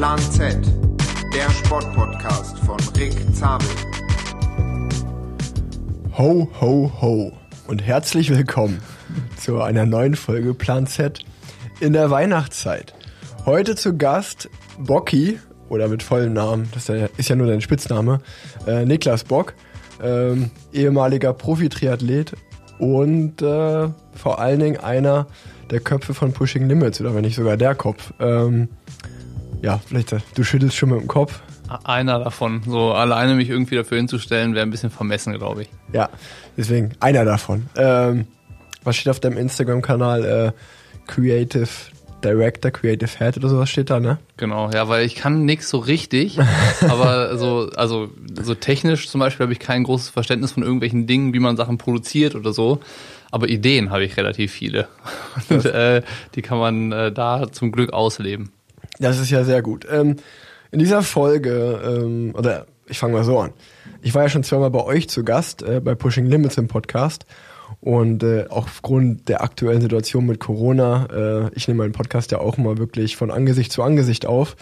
Plan Z, der Sportpodcast von Rick Zabel. Ho, ho, ho und herzlich willkommen zu einer neuen Folge Plan Z in der Weihnachtszeit. Heute zu Gast Bocky, oder mit vollem Namen, das ist ja nur dein Spitzname, äh, Niklas Bock, ähm, ehemaliger Profi-Triathlet und äh, vor allen Dingen einer der Köpfe von Pushing Limits, oder wenn nicht sogar der Kopf. Ähm, ja, vielleicht, du schüttelst schon mit dem Kopf. Einer davon. So alleine mich irgendwie dafür hinzustellen, wäre ein bisschen vermessen, glaube ich. Ja, deswegen einer davon. Ähm, was steht auf deinem Instagram-Kanal? Äh, Creative Director, Creative Head oder sowas steht da, ne? Genau, ja, weil ich kann nix so richtig, aber so, also so technisch zum Beispiel habe ich kein großes Verständnis von irgendwelchen Dingen, wie man Sachen produziert oder so. Aber Ideen habe ich relativ viele. Und äh, die kann man äh, da zum Glück ausleben. Das ist ja sehr gut. Ähm, in dieser Folge, ähm, oder ich fange mal so an. Ich war ja schon zweimal bei euch zu Gast, äh, bei Pushing Limits im Podcast. Und äh, auch aufgrund der aktuellen Situation mit Corona, äh, ich nehme meinen Podcast ja auch immer wirklich von Angesicht zu Angesicht auf,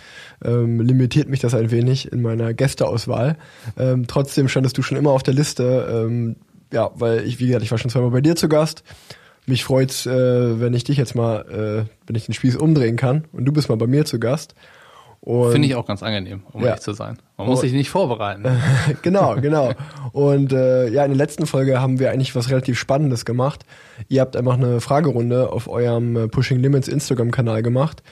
ähm, limitiert mich das ein wenig in meiner Gästeauswahl. Ähm, trotzdem standest du schon immer auf der Liste, ähm, ja, weil ich, wie gesagt, ich war schon zweimal bei dir zu Gast. Mich freut's, äh, wenn ich dich jetzt mal, äh, wenn ich den Spieß umdrehen kann und du bist mal bei mir zu Gast. Finde ich auch ganz angenehm, um ja. ehrlich zu sein. Man muss sich nicht vorbereiten. genau, genau. Und äh, ja, in der letzten Folge haben wir eigentlich was relativ Spannendes gemacht. Ihr habt einfach eine Fragerunde auf eurem äh, Pushing Limits Instagram-Kanal gemacht,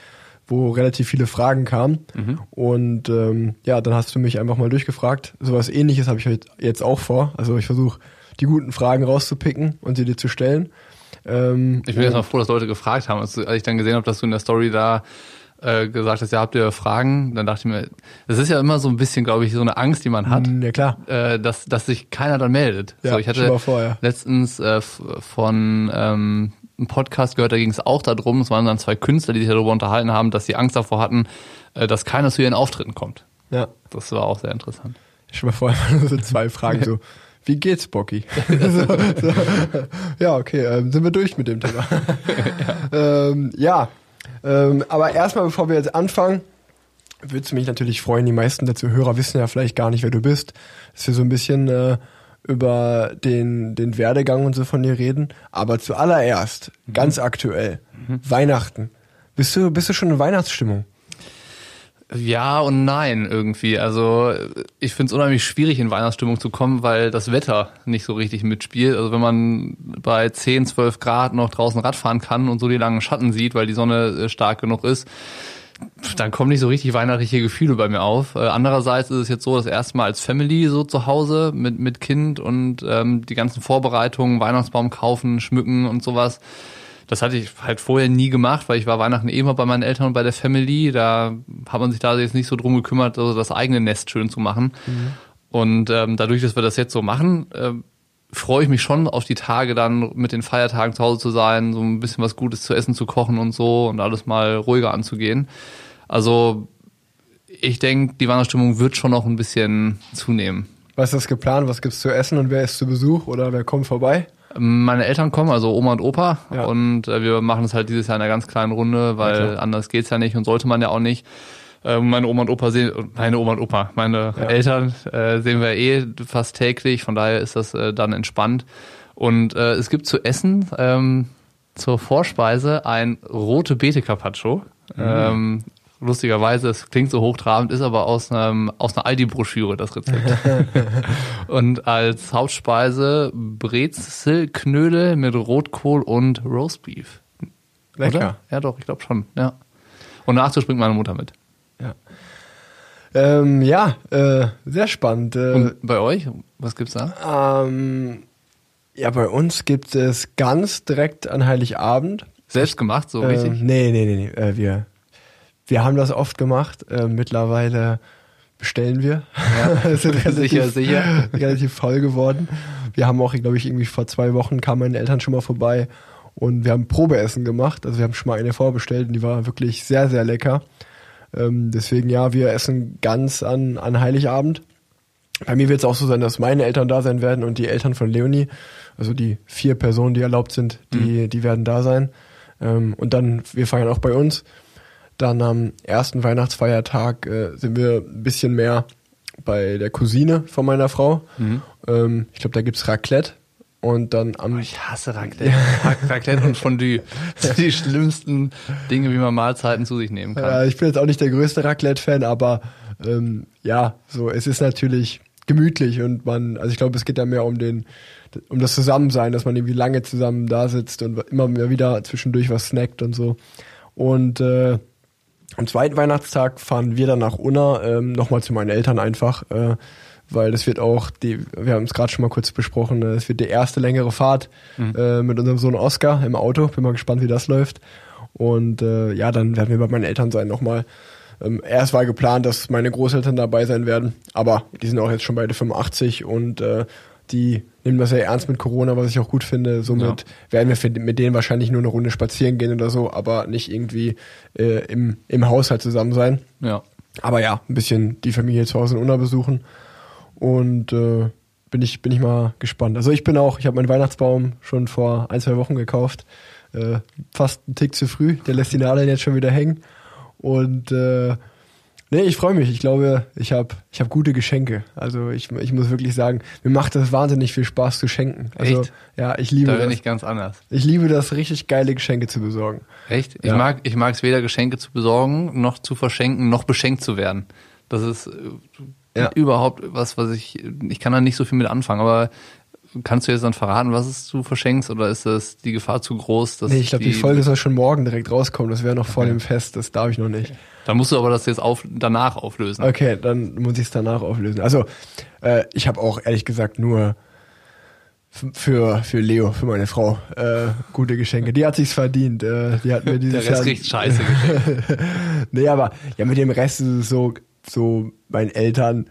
wo relativ viele Fragen kamen. Mhm. Und ähm, ja, dann hast du mich einfach mal durchgefragt. Sowas ähnliches habe ich jetzt auch vor. Also ich versuche die guten Fragen rauszupicken und sie dir zu stellen. Ähm, ich bin jetzt mal froh, dass Leute gefragt haben. Als ich dann gesehen habe, dass du in der Story da äh, gesagt hast, ja, habt ihr Fragen? Dann dachte ich mir, das ist ja immer so ein bisschen, glaube ich, so eine Angst, die man hat. Mm, ja, klar. Äh, dass, dass sich keiner dann meldet. Ja, so, ich hatte vor, ja. letztens äh, von ähm, einem Podcast gehört, da ging es auch darum, es waren dann zwei Künstler, die sich darüber unterhalten haben, dass sie Angst davor hatten, äh, dass keiner zu ihren Auftritten kommt. Ja. Das war auch sehr interessant. Ich mal vor, so zwei Fragen so. Wie geht's, Bocky? so, so. Ja, okay, ähm, sind wir durch mit dem Thema. ja. Ähm, ja, ähm, aber erstmal, bevor wir jetzt anfangen, würde es mich natürlich freuen, die meisten der Zuhörer wissen ja vielleicht gar nicht, wer du bist, dass wir so ein bisschen äh, über den, den Werdegang und so von dir reden. Aber zuallererst, mhm. ganz aktuell, mhm. Weihnachten. Bist du, bist du schon in Weihnachtsstimmung? Ja und nein irgendwie. Also ich finde es unheimlich schwierig, in Weihnachtsstimmung zu kommen, weil das Wetter nicht so richtig mitspielt. Also wenn man bei 10, 12 Grad noch draußen Radfahren kann und so die langen Schatten sieht, weil die Sonne äh, stark genug ist, dann kommen nicht so richtig weihnachtliche Gefühle bei mir auf. Äh, andererseits ist es jetzt so, das erste Mal als Family so zu Hause mit, mit Kind und ähm, die ganzen Vorbereitungen, Weihnachtsbaum kaufen, schmücken und sowas das hatte ich halt vorher nie gemacht, weil ich war Weihnachten eh immer bei meinen Eltern und bei der Family. Da hat man sich da jetzt nicht so drum gekümmert, also das eigene Nest schön zu machen. Mhm. Und ähm, dadurch, dass wir das jetzt so machen, äh, freue ich mich schon auf die Tage dann mit den Feiertagen zu Hause zu sein, so ein bisschen was Gutes zu essen zu kochen und so und alles mal ruhiger anzugehen. Also ich denke, die Weihnachtsstimmung wird schon noch ein bisschen zunehmen. Was ist das geplant? Was gibt's zu essen und wer ist zu Besuch oder wer kommt vorbei? Meine Eltern kommen, also Oma und Opa, ja. und äh, wir machen es halt dieses Jahr in einer ganz kleinen Runde, weil ja, anders geht's ja nicht und sollte man ja auch nicht. Äh, meine Oma und Opa sehen, meine Oma und Opa, meine ja. Eltern äh, sehen wir eh fast täglich, von daher ist das äh, dann entspannt. Und äh, es gibt zu essen ähm, zur Vorspeise ein rote Beete Carpaccio. Mhm. Ähm, lustigerweise, es klingt so hochtrabend, ist aber aus, einem, aus einer Aldi-Broschüre das Rezept. und als Hauptspeise Brezelknödel mit Rotkohl und Roastbeef. Lecker. Oder? Ja, doch, ich glaube schon, ja. Und Nachtisch bringt meine Mutter mit. Ja. Ähm, ja, äh, sehr spannend. Äh, und bei euch? Was gibt's da? Ähm, ja, bei uns gibt es ganz direkt an Heiligabend. Selbst gemacht, so richtig? Ähm, nee, nee, nee, nee. Äh, wir wir haben das oft gemacht. Äh, mittlerweile bestellen wir. Ja, sind relativ, sicher, sicher. relativ voll geworden. Wir haben auch, glaube ich, irgendwie vor zwei Wochen kamen meine Eltern schon mal vorbei und wir haben Probeessen gemacht. Also wir haben schon mal eine vorbestellt und die war wirklich sehr, sehr lecker. Ähm, deswegen ja, wir essen ganz an, an Heiligabend. Bei mir wird es auch so sein, dass meine Eltern da sein werden und die Eltern von Leonie, also die vier Personen, die erlaubt sind, die, mhm. die werden da sein. Ähm, und dann, wir feiern auch bei uns. Dann am ersten Weihnachtsfeiertag äh, sind wir ein bisschen mehr bei der Cousine von meiner Frau. Mhm. Ähm, ich glaube, da gibt's Raclette. Und dann am Ich hasse Raclette. Raclette und Fondue. Das sind die schlimmsten Dinge, wie man Mahlzeiten zu sich nehmen kann. Ja, ich bin jetzt auch nicht der größte Raclette-Fan, aber ähm, ja, so es ist natürlich gemütlich und man, also ich glaube, es geht da mehr um den, um das Zusammensein, dass man irgendwie lange zusammen da sitzt und immer mehr wieder zwischendurch was snackt und so. Und äh, am zweiten Weihnachtstag fahren wir dann nach Unna ähm, nochmal zu meinen Eltern einfach, äh, weil das wird auch, die, wir haben es gerade schon mal kurz besprochen, äh, es wird die erste längere Fahrt äh, mit unserem Sohn Oscar im Auto. Bin mal gespannt, wie das läuft. Und äh, ja, dann werden wir bei meinen Eltern sein nochmal. Ähm, erst war geplant, dass meine Großeltern dabei sein werden, aber die sind auch jetzt schon beide 85 und äh, die nehmen das ja ernst mit Corona, was ich auch gut finde. Somit werden wir für, mit denen wahrscheinlich nur eine Runde spazieren gehen oder so, aber nicht irgendwie äh, im, im Haushalt zusammen sein. Ja. Aber ja, ein bisschen die Familie zu Hause in Unna besuchen. Und äh, bin ich bin ich mal gespannt. Also ich bin auch, ich habe meinen Weihnachtsbaum schon vor ein, zwei Wochen gekauft. Äh, fast einen Tick zu früh. Der lässt die Nadeln jetzt schon wieder hängen. Und äh, nee, ich freue mich. Ich glaube, ich habe ich hab gute Geschenke. Also ich, ich muss wirklich sagen, mir macht das wahnsinnig viel Spaß zu schenken. Also Echt? ja, ich liebe Da bin das. ich ganz anders. Ich liebe das, richtig geile Geschenke zu besorgen. Echt? Ich Ja. mag ich mag es weder Geschenke zu besorgen, noch zu verschenken, noch beschenkt zu werden. Das ist äh, Ja. überhaupt was, was ich ich kann da nicht so viel mit anfangen, aber kannst du jetzt dann verraten, was es du verschenkst oder ist das die Gefahr zu groß, dass Nee, ich glaube, die, Folge soll schon morgen direkt rauskommen. Das wäre noch vor Okay. dem Fest. Das darf ich noch nicht. Da musst du aber das jetzt auf, danach auflösen. Okay, dann muss ich es danach auflösen. Also, äh, ich habe auch ehrlich gesagt nur für, für Leo, für meine Frau, äh, gute Geschenke. Die hat sich's verdient. Äh, die hat mir Der dieses Rest Jahr. riecht scheiße geschenkt. nee, aber ja, mit dem Rest ist es so, so meinen Eltern,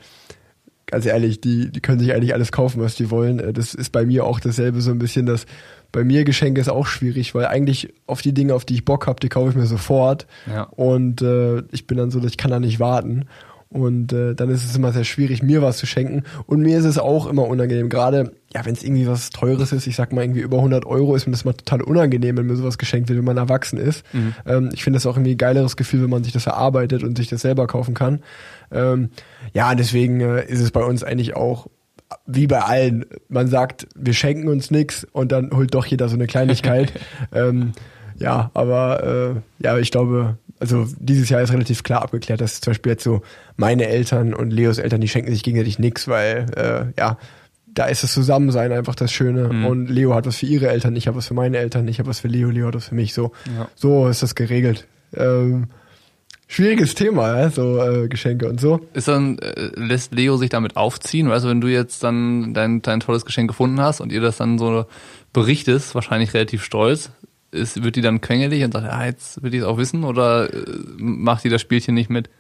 ganz ehrlich, die, die können sich eigentlich alles kaufen, was die wollen. Äh, Das ist bei mir auch dasselbe so ein bisschen, dass bei mir Geschenke ist auch schwierig, weil eigentlich auf die Dinge, auf die ich Bock habe, die kaufe ich mir sofort. Ja. Und äh, ich bin dann so, dass ich kann da nicht warten. Und äh, dann ist es immer sehr schwierig, mir was zu schenken. Und mir ist es auch immer unangenehm. Gerade, ja, wenn es irgendwie was Teures ist, ich sag mal irgendwie über 100 Euro, ist mir das mal total unangenehm, wenn mir sowas geschenkt wird, wenn man erwachsen ist. Ähm, ich finde das auch irgendwie ein geileres Gefühl, wenn man sich das erarbeitet und sich das selber kaufen kann. Ähm, ja, deswegen äh, ist es bei uns eigentlich auch wie bei allen. Man sagt, wir schenken uns nichts und dann holt doch jeder so eine Kleinigkeit. ähm, ja, aber äh, ja, ich glaube, also dieses Jahr ist relativ klar abgeklärt, dass zum Beispiel jetzt so meine Eltern und Leos Eltern, die schenken sich gegenseitig nichts, weil äh, ja, da ist das Zusammensein einfach das Schöne. Und Leo hat was für ihre Eltern, ich habe was für meine Eltern, ich habe was für Leo, Leo hat was für mich. So, Ja. so ist das geregelt. Ähm, schwieriges Thema, ja? so äh, Geschenke und so. Ist dann, äh, lässt Leo sich damit aufziehen? Weißt du, wenn du jetzt dann dein, dein tolles Geschenk gefunden hast und ihr das dann so berichtest, wahrscheinlich relativ stolz, ist, wird die dann quengelig und sagt, ja, jetzt will ich es auch wissen oder äh, macht die das Spielchen nicht mit?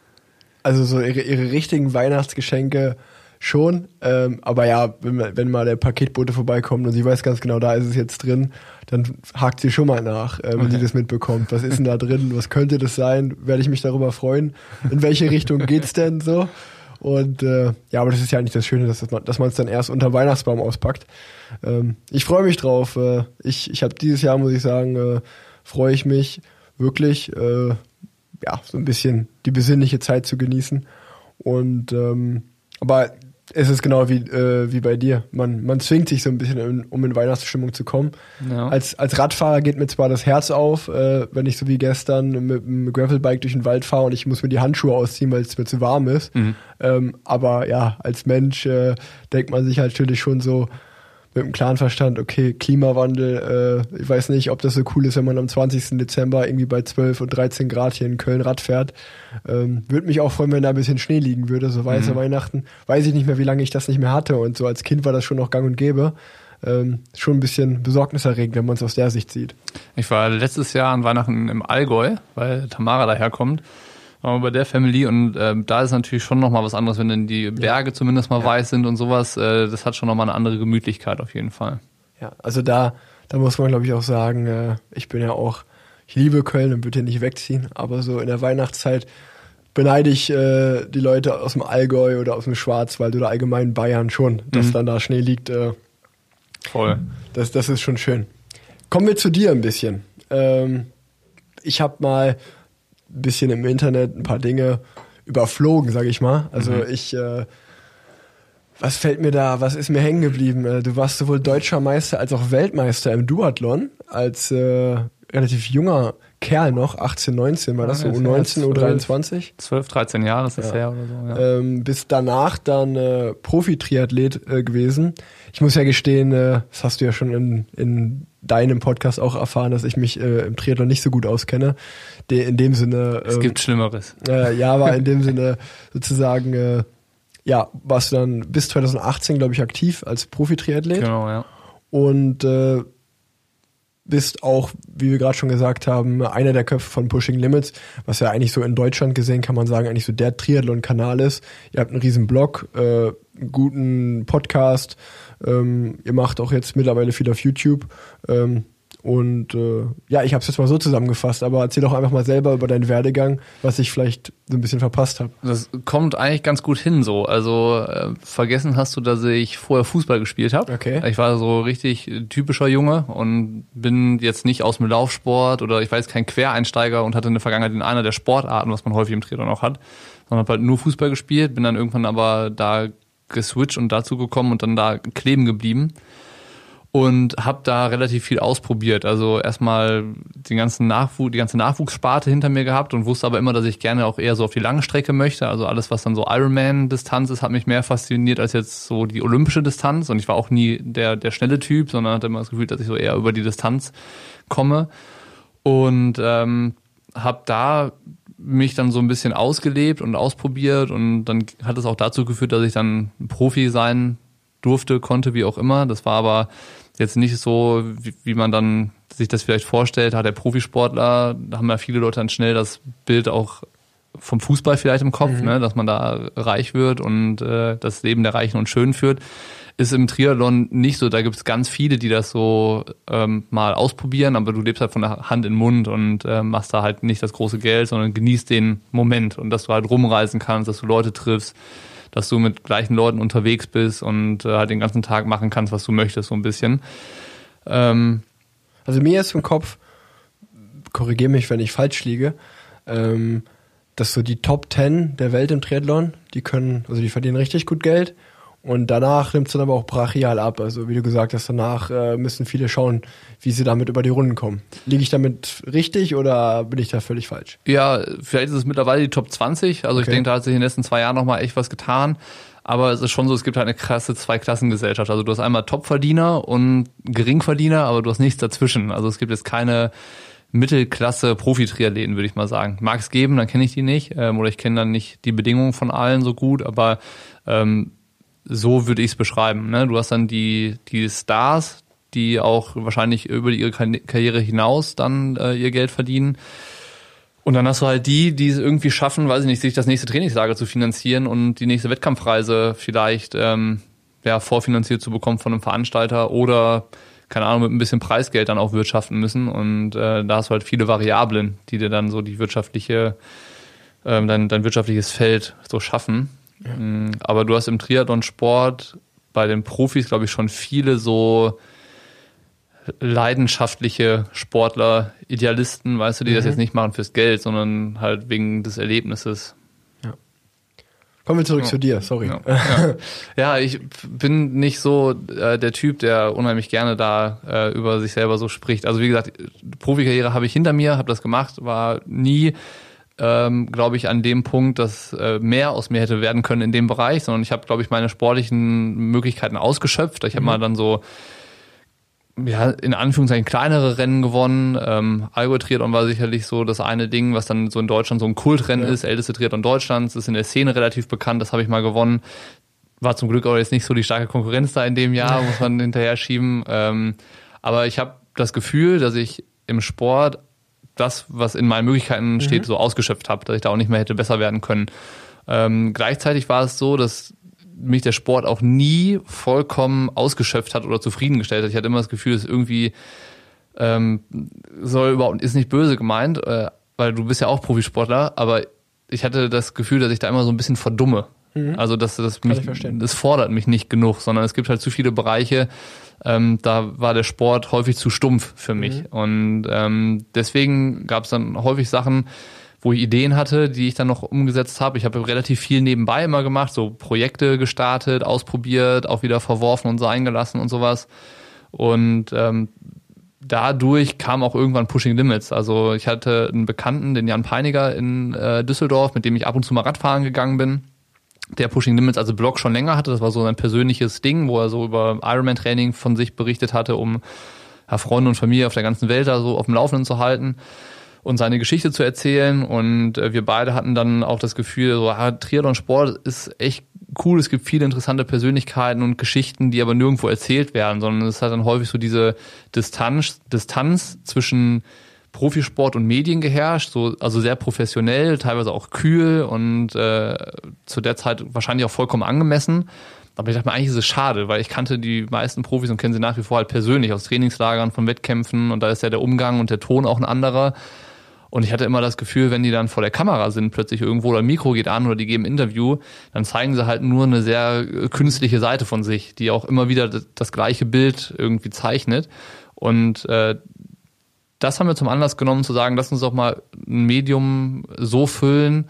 Also so ihre, ihre richtigen Weihnachtsgeschenke schon. Ähm, aber ja, wenn, wenn mal der Paketbote vorbeikommt und sie weiß ganz genau, da ist es jetzt drin, dann hakt sie schon mal nach, äh, wenn sie Okay. das mitbekommt. Was ist denn da drin? Was könnte das sein? Werde ich mich darüber freuen? In welche Richtung geht's denn so? Und äh, ja, aber das ist ja eigentlich das Schöne, dass, das man- dass man es dann erst unter Weihnachtsbaum auspackt. Ähm, ich freue mich drauf. Äh, ich ich habe dieses Jahr, muss ich sagen, äh, freue ich mich wirklich, äh, ja, so ein bisschen die besinnliche Zeit zu genießen. Und ähm, aber es ist genau wie, äh, wie bei dir. Man, man zwingt sich so ein bisschen, in, um in Weihnachtsstimmung zu kommen. Ja. Als, als Radfahrer geht mir zwar das Herz auf, äh, wenn ich so wie gestern mit dem Gravelbike durch den Wald fahre und ich muss mir die Handschuhe ausziehen, weil es mir zu warm ist. Ähm, aber ja, als Mensch äh, denkt man sich halt natürlich schon so mit einem klaren Verstand, okay, Klimawandel, äh, ich weiß nicht, ob das so cool ist, wenn man am 20. Dezember irgendwie bei 12 und 13 Grad hier in Köln Rad fährt. Ähm, würde mich auch freuen, wenn da ein bisschen Schnee liegen würde, so weiße Weihnachten. Weiß ich nicht mehr, wie lange ich das nicht mehr hatte und so als Kind war das schon noch gang und gäbe. Ähm, schon ein bisschen besorgniserregend, wenn man es aus der Sicht sieht. Ich war letztes Jahr an Weihnachten im Allgäu, weil Tamara daherkommt. Waren wir bei der Family und ähm, da ist natürlich schon nochmal was anderes, wenn dann die Berge zumindest mal weiß sind und sowas. Äh, das hat schon nochmal eine andere Gemütlichkeit auf jeden Fall. Ja, also da, da muss man glaube ich auch sagen, äh, ich bin ja auch, ich liebe Köln und würde hier nicht wegziehen, aber so in der Weihnachtszeit beneide ich äh, die Leute aus dem Allgäu oder aus dem Schwarzwald oder allgemein Bayern schon, dass Mhm. dann da Schnee liegt. Äh, Voll. das, das ist schon schön. Kommen wir zu dir ein bisschen. Ähm, ich habe mal bisschen im Internet ein paar Dinge überflogen, sage ich mal. Also mhm. ich, äh, was fällt mir da, was ist mir hängen geblieben? Äh, du warst sowohl deutscher Meister als auch Weltmeister im Duathlon als äh, relativ junger Kerl noch, 18, 19 war das so, U19, U23? 12, 13 Jahre das ist ja. her oder so. Ja. Ähm, bis danach dann äh, Profi-Triathlet äh, gewesen. Ich muss ja gestehen, äh, das hast du ja schon in, in deinem Podcast auch erfahren, dass ich mich äh, im Triathlon nicht so gut auskenne. De, in dem Sinne. Ähm, es gibt Schlimmeres. Äh, ja, aber in dem Sinne sozusagen, äh, ja, warst du dann bis 2018, glaube ich, aktiv als Profi-Triathlet. Genau, ja. Und äh, bist auch, wie wir gerade schon gesagt haben, einer der Köpfe von Pushing Limits, was ja eigentlich so in Deutschland gesehen, kann man sagen, eigentlich so der Triathlon-Kanal ist. Ihr habt einen riesen Blog, äh, guten Podcast, ähm, ihr macht auch jetzt mittlerweile viel auf YouTube. Ähm, und äh, ja, ich habe es jetzt mal so zusammengefasst, aber erzähl doch einfach mal selber über deinen Werdegang, was ich vielleicht so ein bisschen verpasst habe. Das kommt eigentlich ganz gut hin so. Also äh, vergessen hast du, dass ich vorher Fußball gespielt habe. Okay. Ich war so richtig typischer Junge und bin jetzt nicht aus dem Laufsport oder ich weiß kein Quereinsteiger und hatte in der Vergangenheit in einer der Sportarten, was man häufig im Triathlon auch hat, sondern habe halt nur Fußball gespielt, bin dann irgendwann aber da geswitcht und dazu gekommen und dann da kleben geblieben und habe da relativ viel ausprobiert. Also erstmal den ganzen Nachwuchs, die ganze Nachwuchssparte hinter mir gehabt und wusste aber immer, dass ich gerne auch eher so auf die lange Strecke möchte. Also alles, was dann so Ironman-Distanz ist, hat mich mehr fasziniert als jetzt so die olympische Distanz. Und ich war auch nie der, der schnelle Typ, sondern hatte immer das Gefühl, dass ich so eher über die Distanz komme. Und ähm, habe da mich dann so ein bisschen ausgelebt und ausprobiert und dann hat es auch dazu geführt, dass ich dann Profi sein durfte, konnte, wie auch immer. Das war aber jetzt nicht so, wie, wie man dann sich das vielleicht vorstellt, hat der Profisportler, da haben ja viele Leute dann schnell das Bild auch vom Fußball vielleicht im Kopf, mhm. ne, dass man da reich wird und äh, das Leben der Reichen und Schönen führt. Ist im Triathlon nicht so. Da gibt es ganz viele, die das so ähm, mal ausprobieren, aber du lebst halt von der Hand in den Mund und äh, machst da halt nicht das große Geld, sondern genießt den Moment und dass du halt rumreisen kannst, dass du Leute triffst, dass du mit gleichen Leuten unterwegs bist und äh, halt den ganzen Tag machen kannst, was du möchtest, so ein bisschen. Ähm, also mir ist im Kopf, korrigiere mich, wenn ich falsch liege, ähm, dass so die Top 10 der Welt im Triathlon, die können, also die verdienen richtig gut Geld und danach nimmt es dann aber auch brachial ab. Also wie du gesagt hast, danach äh, müssen viele schauen, wie sie damit über die Runden kommen. Liege ich damit richtig oder bin ich da völlig falsch? Ja, vielleicht ist es mittlerweile die Top 20. Also okay. ich denke, da hat sich in den letzten zwei Jahren nochmal echt was getan. Aber es ist schon so, es gibt halt eine krasse Zweiklassengesellschaft. Also du hast einmal Topverdiener und Geringverdiener, aber du hast nichts dazwischen. Also es gibt jetzt keine Mittelklasse Profi-Triathleten, würde ich mal sagen. Mag es geben, dann kenne ich die nicht. Ähm, oder ich kenne dann nicht die Bedingungen von allen so gut, aber ähm, so würde ich es beschreiben. Ne? Du hast dann die, die Stars, die auch wahrscheinlich über ihre Karriere hinaus dann äh, ihr Geld verdienen. Und dann hast du halt die, die es irgendwie schaffen, weiß ich nicht, sich das nächste Trainingslager zu finanzieren und die nächste Wettkampfreise vielleicht ähm, ja, vorfinanziert zu bekommen von einem Veranstalter oder keine Ahnung, mit ein bisschen Preisgeld dann auch wirtschaften müssen. Und äh, da hast du halt viele Variablen, die dir dann so die wirtschaftliche, ähm, dein, dein wirtschaftliches Feld so schaffen. Ja. Mm, aber du hast im Triathlon-Sport bei den Profis, glaube ich, schon viele so leidenschaftliche Sportler, Idealisten, weißt du, die mhm. das jetzt nicht machen fürs Geld, sondern halt wegen des Erlebnisses. Ja. Kommen wir zurück ja. zu dir, sorry. Ja. ich bin nicht so äh, der Typ, der unheimlich gerne da äh, über sich selber so spricht. Also wie gesagt, Profikarriere habe ich hinter mir, habe das gemacht, war nie ähm, glaube ich, an dem Punkt, dass äh, mehr aus mir hätte werden können in dem Bereich, sondern ich habe, glaube ich, meine sportlichen Möglichkeiten ausgeschöpft. Ich habe mhm. mal dann so ja, in Anführungszeichen kleinere Rennen gewonnen. Ähm, Allgäu Triathlon war sicherlich so das eine Ding, was dann so in Deutschland so ein Kultrennen ja. ist, älteste Triathlon Deutschlands, ist in der Szene relativ bekannt, das habe ich mal gewonnen. War zum Glück auch jetzt nicht so die starke Konkurrenz da in dem Jahr, muss man hinterher schieben. Ähm, aber ich habe das Gefühl, dass ich im Sport das, was in meinen Möglichkeiten mhm. steht, so ausgeschöpft habe, dass ich da auch nicht mehr hätte besser werden können. Ähm, gleichzeitig war es so, dass mich der Sport auch nie vollkommen ausgeschöpft hat oder zufriedengestellt hat. Ich hatte immer das Gefühl, dass irgendwie ähm, soll überhaupt ist nicht böse gemeint, äh, weil du bist ja auch Profisportler, aber ich hatte das Gefühl, dass ich da immer so ein bisschen verdumme. Mhm. Also dass das mich, das fordert mich nicht genug, sondern es gibt halt zu viele Bereiche, ähm, da war der Sport häufig zu stumpf für mich. Mhm. Und ähm, deswegen gab es dann häufig Sachen, wo ich Ideen hatte, die ich dann noch umgesetzt habe. Ich habe relativ viel nebenbei immer gemacht, so Projekte gestartet, ausprobiert, auch wieder verworfen und sein gelassen und sowas. Und ähm, dadurch kam auch irgendwann Pushing Limits. Also ich hatte einen Bekannten, den Jan Peiniger in äh, Düsseldorf, mit dem ich ab und zu mal Radfahren gegangen bin der Pushing Limits also Blog schon länger hatte. Das war so sein persönliches Ding, wo er so über Ironman-Training von sich berichtet hatte, um ja, Freunde und Familie auf der ganzen Welt da so auf dem Laufenden zu halten und seine Geschichte zu erzählen. Und äh, wir beide hatten dann auch das Gefühl, so ah, Triathlon-Sport ist echt cool. Es gibt viele interessante Persönlichkeiten und Geschichten, die aber nirgendwo erzählt werden, sondern es hat dann häufig so diese Distanz, Distanz zwischen Profisport und Medien geherrscht, so, also sehr professionell, teilweise auch kühl und äh, zu der Zeit wahrscheinlich auch vollkommen angemessen. Aber ich dachte mir, eigentlich ist es schade, weil ich kannte die meisten Profis und kenne sie nach wie vor halt persönlich aus Trainingslagern, von Wettkämpfen und da ist ja der Umgang und der Ton auch ein anderer. Und ich hatte immer das Gefühl, wenn die dann vor der Kamera sind, plötzlich irgendwo oder Mikro geht an oder die geben Interview, dann zeigen sie halt nur eine sehr künstliche Seite von sich, die auch immer wieder das, das gleiche Bild irgendwie zeichnet. Und äh, das haben wir zum Anlass genommen zu sagen, lass uns doch mal ein Medium so füllen,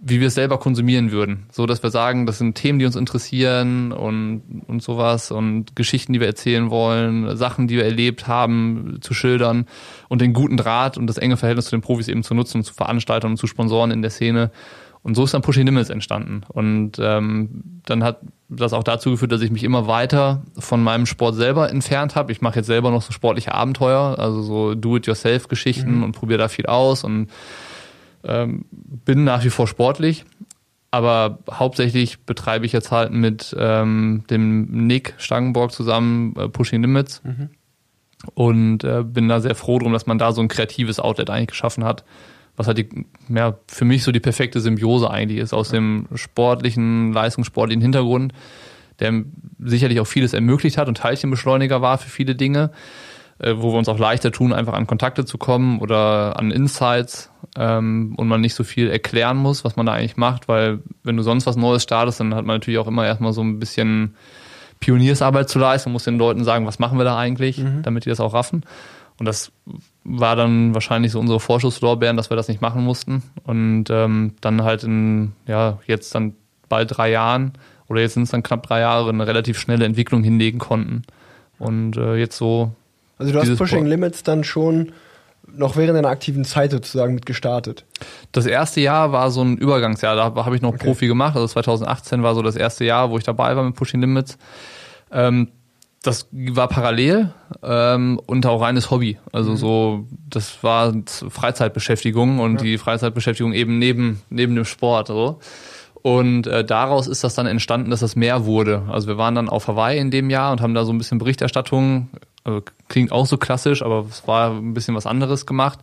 wie wir es selber konsumieren würden. So dass wir sagen, das sind Themen, die uns interessieren und, und sowas und Geschichten, die wir erzählen wollen, Sachen, die wir erlebt haben, zu schildern und den guten Draht und das enge Verhältnis zu den Profis eben zu nutzen, zu Veranstaltern und zu Sponsoren in der Szene. Und so ist dann Pushing Limits entstanden. Und ähm, dann hat das auch dazu geführt, dass ich mich immer weiter von meinem Sport selber entfernt habe. Ich mache jetzt selber noch so sportliche Abenteuer, also so Do-it-yourself-Geschichten mhm. und probiere da viel aus und ähm, bin nach wie vor sportlich. Aber hauptsächlich betreibe ich jetzt halt mit ähm, dem Nick Stangenborg zusammen äh, Pushing Limits. Mhm. Und äh, bin da sehr froh drum, dass man da so ein kreatives Outlet eigentlich geschaffen hat, was halt die, ja, für mich so die perfekte Symbiose eigentlich ist aus dem sportlichen, leistungssportlichen Hintergrund, der sicherlich auch vieles ermöglicht hat und Teilchenbeschleuniger war für viele Dinge, äh, wo wir uns auch leichter tun, einfach an Kontakte zu kommen oder an Insights ähm, und man nicht so viel erklären muss, was man da eigentlich macht, weil wenn du sonst was Neues startest, dann hat man natürlich auch immer erstmal so ein bisschen Pioniersarbeit zu leisten, muss den Leuten sagen, was machen wir da eigentlich, mhm. damit die das auch raffen. Und das war dann wahrscheinlich so unsere Vorschusslorbeeren, dass wir das nicht machen mussten. Und ähm, dann halt in, ja, jetzt dann bald drei Jahren oder jetzt sind es dann knapp drei Jahre eine relativ schnelle Entwicklung hinlegen konnten. Und äh, jetzt so. Also du hast Pushing Pro Limits dann schon noch während deiner aktiven Zeit sozusagen mit gestartet? Das erste Jahr war so ein Übergangsjahr, da habe ich noch okay. Profi gemacht. Also 2018 war so das erste Jahr, wo ich dabei war mit Pushing Limits. Ähm, das war parallel ähm, und auch reines Hobby. Also mhm. so, das war Freizeitbeschäftigung und ja. die Freizeitbeschäftigung eben neben neben dem Sport. So. Und äh, daraus ist das dann entstanden, dass das mehr wurde. Also wir waren dann auf Hawaii in dem Jahr und haben da so ein bisschen Berichterstattung, also klingt auch so klassisch, aber es war ein bisschen was anderes gemacht.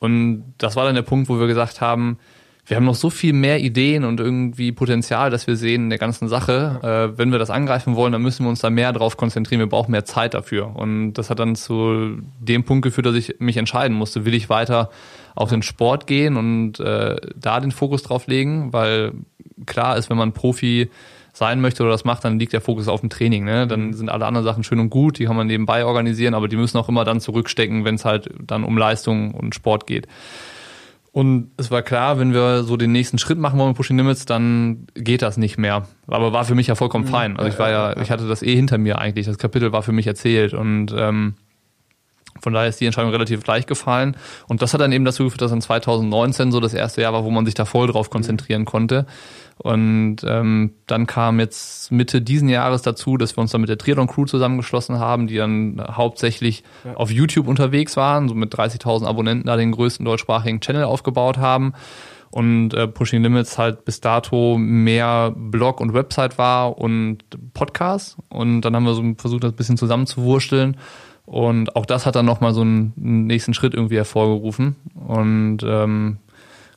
Und das war dann der Punkt, wo wir gesagt haben, wir haben noch so viel mehr Ideen und irgendwie Potenzial, dass wir sehen in der ganzen Sache. Äh, wenn wir das angreifen wollen, dann müssen wir uns da mehr drauf konzentrieren. Wir brauchen mehr Zeit dafür. Und das hat dann zu dem Punkt geführt, dass ich mich entscheiden musste, will ich weiter auf den Sport gehen und äh, da den Fokus drauf legen, weil klar ist, wenn man Profi sein möchte oder das macht, dann liegt der Fokus auf dem Training. Ne? Dann mhm. sind alle anderen Sachen schön und gut, die kann man nebenbei organisieren, aber die müssen auch immer dann zurückstecken, wenn es halt dann um Leistung und Sport geht. Und es war klar, wenn wir so den nächsten Schritt machen wollen mit Pushing Limits, dann geht das nicht mehr. Aber war für mich ja vollkommen mhm. fein. Also ich war ja, ich hatte das eh hinter mir eigentlich. Das Kapitel war für mich erzählt und ähm, von daher ist die Entscheidung relativ leicht gefallen. Und das hat dann eben dazu geführt, dass in 2019 so das erste Jahr war, wo man sich da voll drauf konzentrieren konnte. Und ähm, dann kam jetzt Mitte diesen Jahres dazu, dass wir uns dann mit der Triathlon Crew zusammengeschlossen haben, die dann hauptsächlich ja. auf YouTube unterwegs waren, so mit 30.000 Abonnenten da den größten deutschsprachigen Channel aufgebaut haben. Und äh, Pushing Limits halt bis dato mehr Blog und Website war und Podcast und dann haben wir so versucht, das ein bisschen zusammenzuwursteln und auch das hat dann nochmal so einen nächsten Schritt irgendwie hervorgerufen. Und ähm,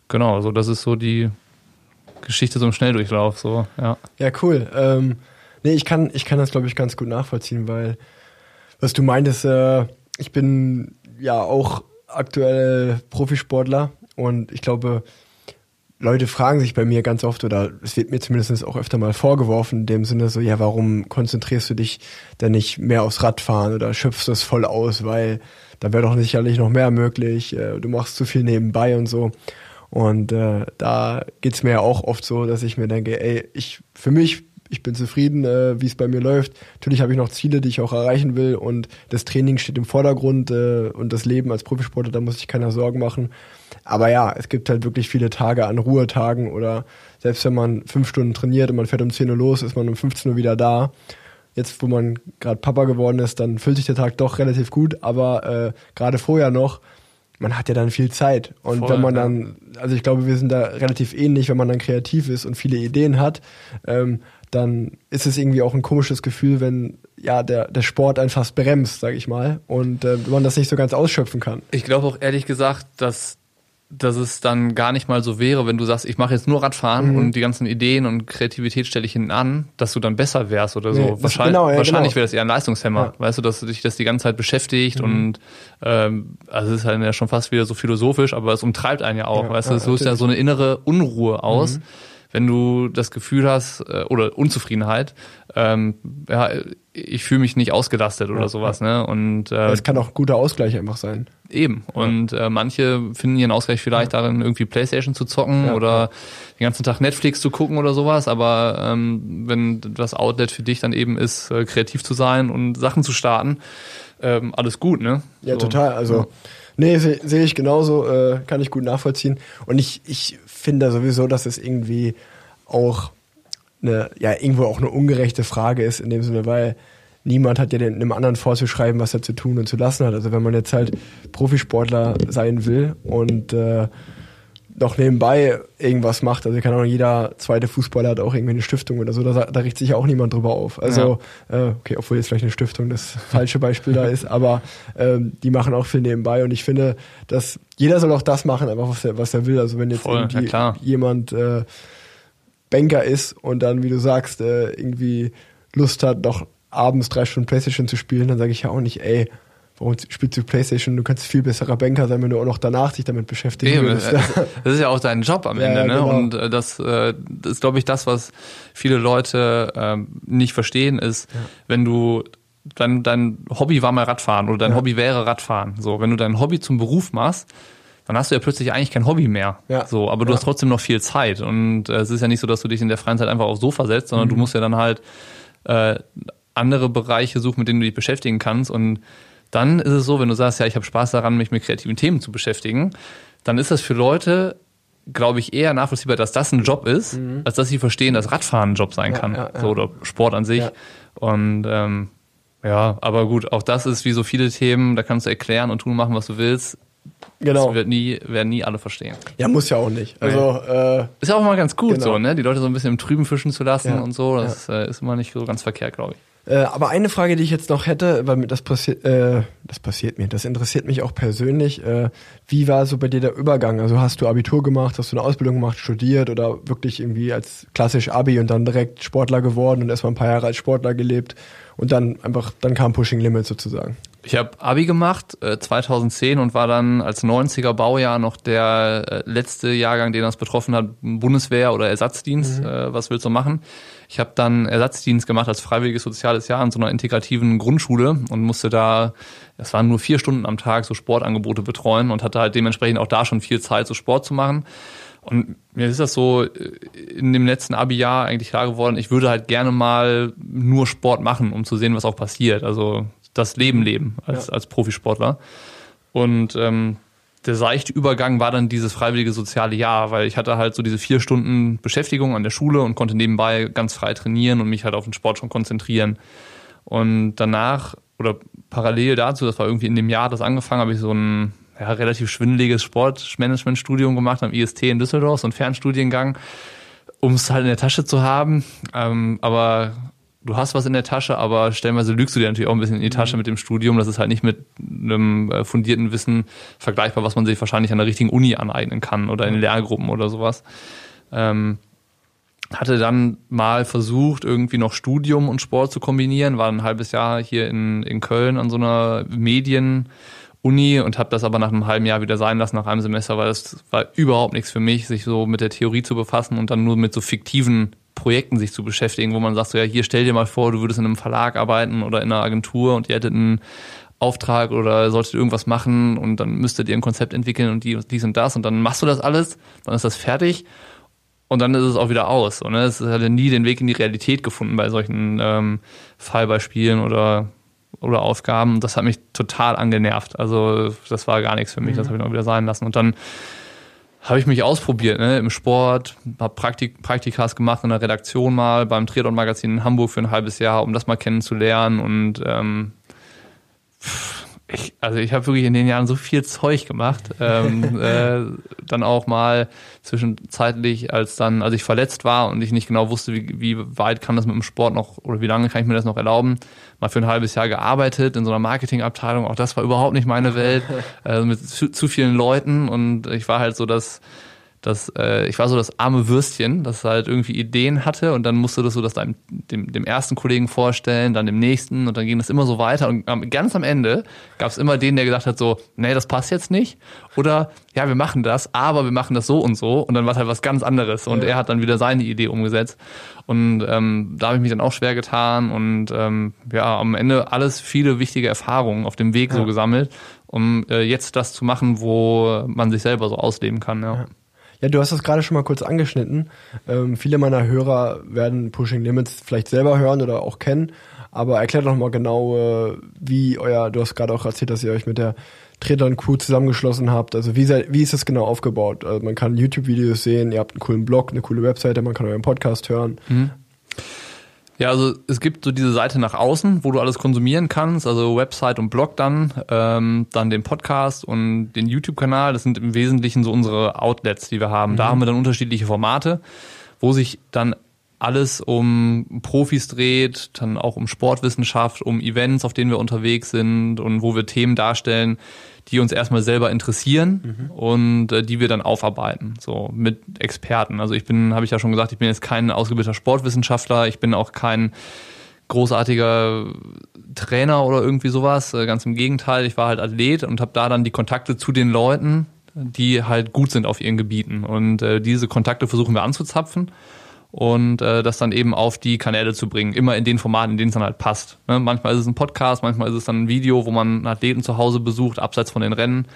genau, also das ist so die Geschichte im Schnelldurchlauf, so, ja. Ja, cool. Ähm, nee, ich kann, ich kann das, glaube ich, ganz gut nachvollziehen, weil, was du meintest, äh, ich bin ja auch aktuell Profisportler und ich glaube, Leute fragen sich bei mir ganz oft, oder es wird mir zumindest auch öfter mal vorgeworfen, in dem Sinne so, ja, warum konzentrierst du dich denn nicht mehr aufs Radfahren oder schöpfst das voll aus, weil da wäre doch sicherlich noch mehr möglich, äh, du machst zu viel nebenbei und so. Und äh, da geht's mir ja auch oft so, dass ich mir denke, ey, ich für mich, ich bin zufrieden, äh, wie es bei mir läuft. Natürlich habe ich noch Ziele, die ich auch erreichen will und das Training steht im Vordergrund äh, und das Leben als Profisportler, da muss ich keiner Sorgen machen. Aber ja, es gibt halt wirklich viele Tage an Ruhetagen oder selbst wenn man fünf Stunden trainiert und man fährt um 10 Uhr los, ist man um 15 Uhr wieder da. Jetzt, wo man gerade Papa geworden ist, dann füllt sich der Tag doch relativ gut, aber äh, gerade vorher noch, man hat ja dann viel Zeit. Und Voll, wenn man dann, also ich glaube, wir sind da relativ ähnlich, wenn man dann kreativ ist und viele Ideen hat, ähm, dann ist es irgendwie auch ein komisches Gefühl, wenn ja der, der Sport einen fast bremst, sag ich mal, und äh, man das nicht so ganz ausschöpfen kann. Ich glaube auch ehrlich gesagt, dass, dass es dann gar nicht mal so wäre, wenn du sagst, ich mache jetzt nur Radfahren Mhm. und die ganzen Ideen und Kreativität stelle ich hinten an, dass du dann besser wärst oder so. Nee, wahrscheinlich genau, ja, wahrscheinlich genau. wäre das eher ein Leistungshemmer, Ja. Mhm. weißt du, dass du dich das die ganze Zeit beschäftigt und ähm, also es ist halt ja schon fast wieder so philosophisch, aber es umtreibt einen ja auch, Ja, weißt du, es löst ja so eine innere Unruhe aus. Mhm. Wenn du das Gefühl hast, äh, oder Unzufriedenheit, ähm, ja, ich fühle mich nicht ausgelastet oder Ja, sowas, ne? Und äh, Das kann auch ein guter Ausgleich einfach sein. Eben. Und äh, manche finden ihren Ausgleich vielleicht darin, irgendwie Playstation zu zocken Ja, oder ja. den ganzen Tag Netflix zu gucken oder sowas. Aber ähm, wenn das Outlet für dich dann eben ist, äh, kreativ zu sein und Sachen zu starten, ähm, alles gut, ne? Ja, So. total. Also, nee, sehe seh ich genauso, äh, kann ich gut nachvollziehen. Und ich, ich finde sowieso, dass es irgendwie auch eine, ja, irgendwo auch eine ungerechte Frage ist, in dem Sinne, weil niemand hat ja den, einem anderen vorzuschreiben, was er zu tun und zu lassen hat. Also wenn man jetzt halt Profisportler sein will und äh, noch nebenbei irgendwas macht, also kann auch jeder zweite Fußballer hat auch irgendwie eine Stiftung oder so, da, da richtet sich ja auch niemand drüber auf. Also, äh, okay, obwohl jetzt vielleicht eine Stiftung das falsche Beispiel da ist, aber ähm, die machen auch viel nebenbei und ich finde, dass jeder soll auch das machen, einfach was er, was er will. Also wenn jetzt Voll, ja jemand äh, Banker ist und dann, wie du sagst, äh, irgendwie Lust hat, noch abends drei Stunden Playstation zu spielen, dann sage ich ja auch nicht, ey, warum spielst du Playstation? Du kannst viel besserer Banker sein, wenn du auch noch danach dich damit beschäftigen Eben, würdest. äh, das ist ja auch dein Job am Ja, Ende, ja, ne? genau. Und äh, das, äh, das ist, glaube ich, das, was viele Leute ähm, nicht verstehen, ist, wenn du dein, dein Hobby war mal Radfahren oder dein Ja. Hobby wäre Radfahren. So, wenn du dein Hobby zum Beruf machst, dann hast du ja plötzlich eigentlich kein Hobby mehr. Ja. So, aber du Ja. hast trotzdem noch viel Zeit. Und äh, es ist ja nicht so, dass du dich in der freien Zeit einfach aufs Sofa setzt, sondern du Mhm. musst ja dann halt äh, andere Bereiche suchen, mit denen du dich beschäftigen kannst. Und dann ist es so, wenn du sagst, ja, ich habe Spaß daran, mich mit kreativen Themen zu beschäftigen, dann ist das für Leute, glaube ich, eher nachvollziehbar, dass das ein Job ist, als dass sie verstehen, dass Radfahren ein Job sein Mhm. Ja, kann. ja, ja. So, oder Sport an sich. Und ähm, ja, aber gut, auch das ist wie so viele Themen, da kannst du erklären und tun machen, was du willst. Genau. Das wird nie, werden nie alle verstehen. Ja, muss ja auch nicht. Also, äh, Ist ja auch mal ganz gut Genau. so, ne? Die Leute so ein bisschen im Trüben fischen zu lassen Ja. und so. Das äh, ist immer nicht so ganz verkehrt, glaube ich. Äh, aber eine Frage, die ich jetzt noch hätte, weil mir das passiert, äh, das passiert mir, das interessiert mich auch persönlich. Äh, wie war so bei dir der Übergang? Also hast du Abitur gemacht, hast du eine Ausbildung gemacht, studiert oder wirklich irgendwie als klassisch Abi und dann direkt Sportler geworden und erstmal ein paar Jahre als Sportler gelebt und dann einfach, dann kam Pushing Limit sozusagen. Ich habe Abi gemacht äh, 2010 und war dann als 90er Baujahr noch der äh, letzte Jahrgang, den das betroffen hat, Bundeswehr oder Ersatzdienst. Äh, was willst du machen? Ich habe dann Ersatzdienst gemacht als freiwilliges soziales Jahr in so einer integrativen Grundschule und musste da, das waren nur vier Stunden am Tag, so Sportangebote betreuen und hatte halt dementsprechend auch da schon viel Zeit, so Sport zu machen. Und mir ist das so äh, in dem letzten Abi-Jahr eigentlich klar geworden, ich würde halt gerne mal nur Sport machen, um zu sehen, was auch passiert. Also das Leben leben als, Ja. als Profisportler. Und ähm, der seichte Übergang war dann dieses freiwillige soziale Jahr, weil ich hatte halt so diese vier Stunden Beschäftigung an der Schule und konnte nebenbei ganz frei trainieren und mich halt auf den Sport schon konzentrieren. Und danach oder parallel dazu, das war irgendwie in dem Jahr, das angefangen, habe ich so ein ja, relativ schwindeliges Sportmanagementstudium gemacht am IST in Düsseldorf, so ein Fernstudiengang, um es halt in der Tasche zu haben. Ähm, aber du hast was in der Tasche, aber stellenweise lügst du dir natürlich auch ein bisschen in die Tasche mit dem Studium. Das ist halt nicht mit einem äh, fundierten Wissen vergleichbar, was man sich wahrscheinlich an der richtigen Uni aneignen kann oder in Lehrgruppen oder sowas. Ähm, hatte dann mal versucht, irgendwie noch Studium und Sport zu kombinieren, war ein halbes Jahr hier in, in Köln an so einer Medien- Uni und habe das aber nach einem halben Jahr wieder sein lassen, nach einem Semester, weil das war überhaupt nichts für mich, sich so mit der Theorie zu befassen und dann nur mit so fiktiven Projekten sich zu beschäftigen, wo man sagt, so ja, hier stell dir mal vor, du würdest in einem Verlag arbeiten oder in einer Agentur und ihr hättet einen Auftrag oder solltet irgendwas machen und dann müsstet ihr ein Konzept entwickeln und dies und das und dann machst du das alles, dann ist das fertig und dann ist es auch wieder aus. Und ne? es hat ja nie den Weg in die Realität gefunden bei solchen ähm, Fallbeispielen oder oder Aufgaben. Das hat mich total angenervt. Also das war gar nichts für mich. Mhm. Das habe ich noch wieder sein lassen. Und dann habe ich mich ausprobiert ne, im Sport, habe Praktik, Praktikas gemacht in der Redaktion mal beim Triathlon Magazin in Hamburg für ein halbes Jahr, um das mal kennenzulernen und ähm, ich, also ich habe wirklich in den Jahren so viel Zeug gemacht. Ähm, äh, dann auch mal zwischenzeitlich, als dann, als ich verletzt war und ich nicht genau wusste, wie, wie weit kann das mit dem Sport noch oder wie lange kann ich mir das noch erlauben, mal für ein halbes Jahr gearbeitet in so einer Marketingabteilung. Auch das war überhaupt nicht meine Welt, äh, mit zu, zu vielen Leuten und ich war halt so das dass äh, ich war so das arme Würstchen, das halt irgendwie Ideen hatte und dann musste das so das deinem, dem, dem ersten Kollegen vorstellen, dann dem nächsten und dann ging das immer so weiter und ganz am Ende gab es immer den, der gesagt hat so, nee, das passt jetzt nicht oder ja, wir machen das, aber wir machen das so und so und dann war es halt was ganz anderes und ja. er hat dann wieder seine Idee umgesetzt und ähm, da habe ich mich dann auch schwer getan und ähm, ja, am Ende alles viele wichtige Erfahrungen auf dem Weg ja. so gesammelt, um äh, jetzt das zu machen, wo man sich selber so ausleben kann. ja. ja. Ja, du hast das gerade schon mal kurz angeschnitten. Ähm, viele meiner Hörer werden Pushing Limits vielleicht selber hören oder auch kennen. Aber erklärt doch mal genau, äh, wie euer, du hast gerade auch erzählt, dass ihr euch mit der Triathlon Crew zusammengeschlossen habt. Also wie, sei, wie ist das genau aufgebaut? Also man kann YouTube-Videos sehen, ihr habt einen coolen Blog, eine coole Webseite, man kann euren Podcast hören. Mhm. Ja, also es gibt so diese Seite nach außen, wo du alles konsumieren kannst, also Website und Blog dann, ähm, dann den Podcast und den YouTube-Kanal. Das sind im Wesentlichen so unsere Outlets, die wir haben. Mhm. Da haben wir dann unterschiedliche Formate, wo sich dann alles um Profis dreht, dann auch um Sportwissenschaft, um Events, auf denen wir unterwegs sind und wo wir Themen darstellen, die uns erstmal selber interessieren mhm. und äh, die wir dann aufarbeiten, so mit Experten. Also ich bin, habe ich ja schon gesagt, ich bin jetzt kein ausgebildeter Sportwissenschaftler, ich bin auch kein großartiger Trainer oder irgendwie sowas, äh, ganz im Gegenteil, ich war halt Athlet und habe da dann die Kontakte zu den Leuten, die halt gut sind auf ihren Gebieten und äh, diese Kontakte versuchen wir anzuzapfen und äh, das dann eben auf die Kanäle zu bringen, immer in den Formaten, in denen es dann halt passt. Ne? Manchmal ist es ein Podcast, manchmal ist es dann ein Video, wo man Athleten zu Hause besucht, abseits von den Rennen.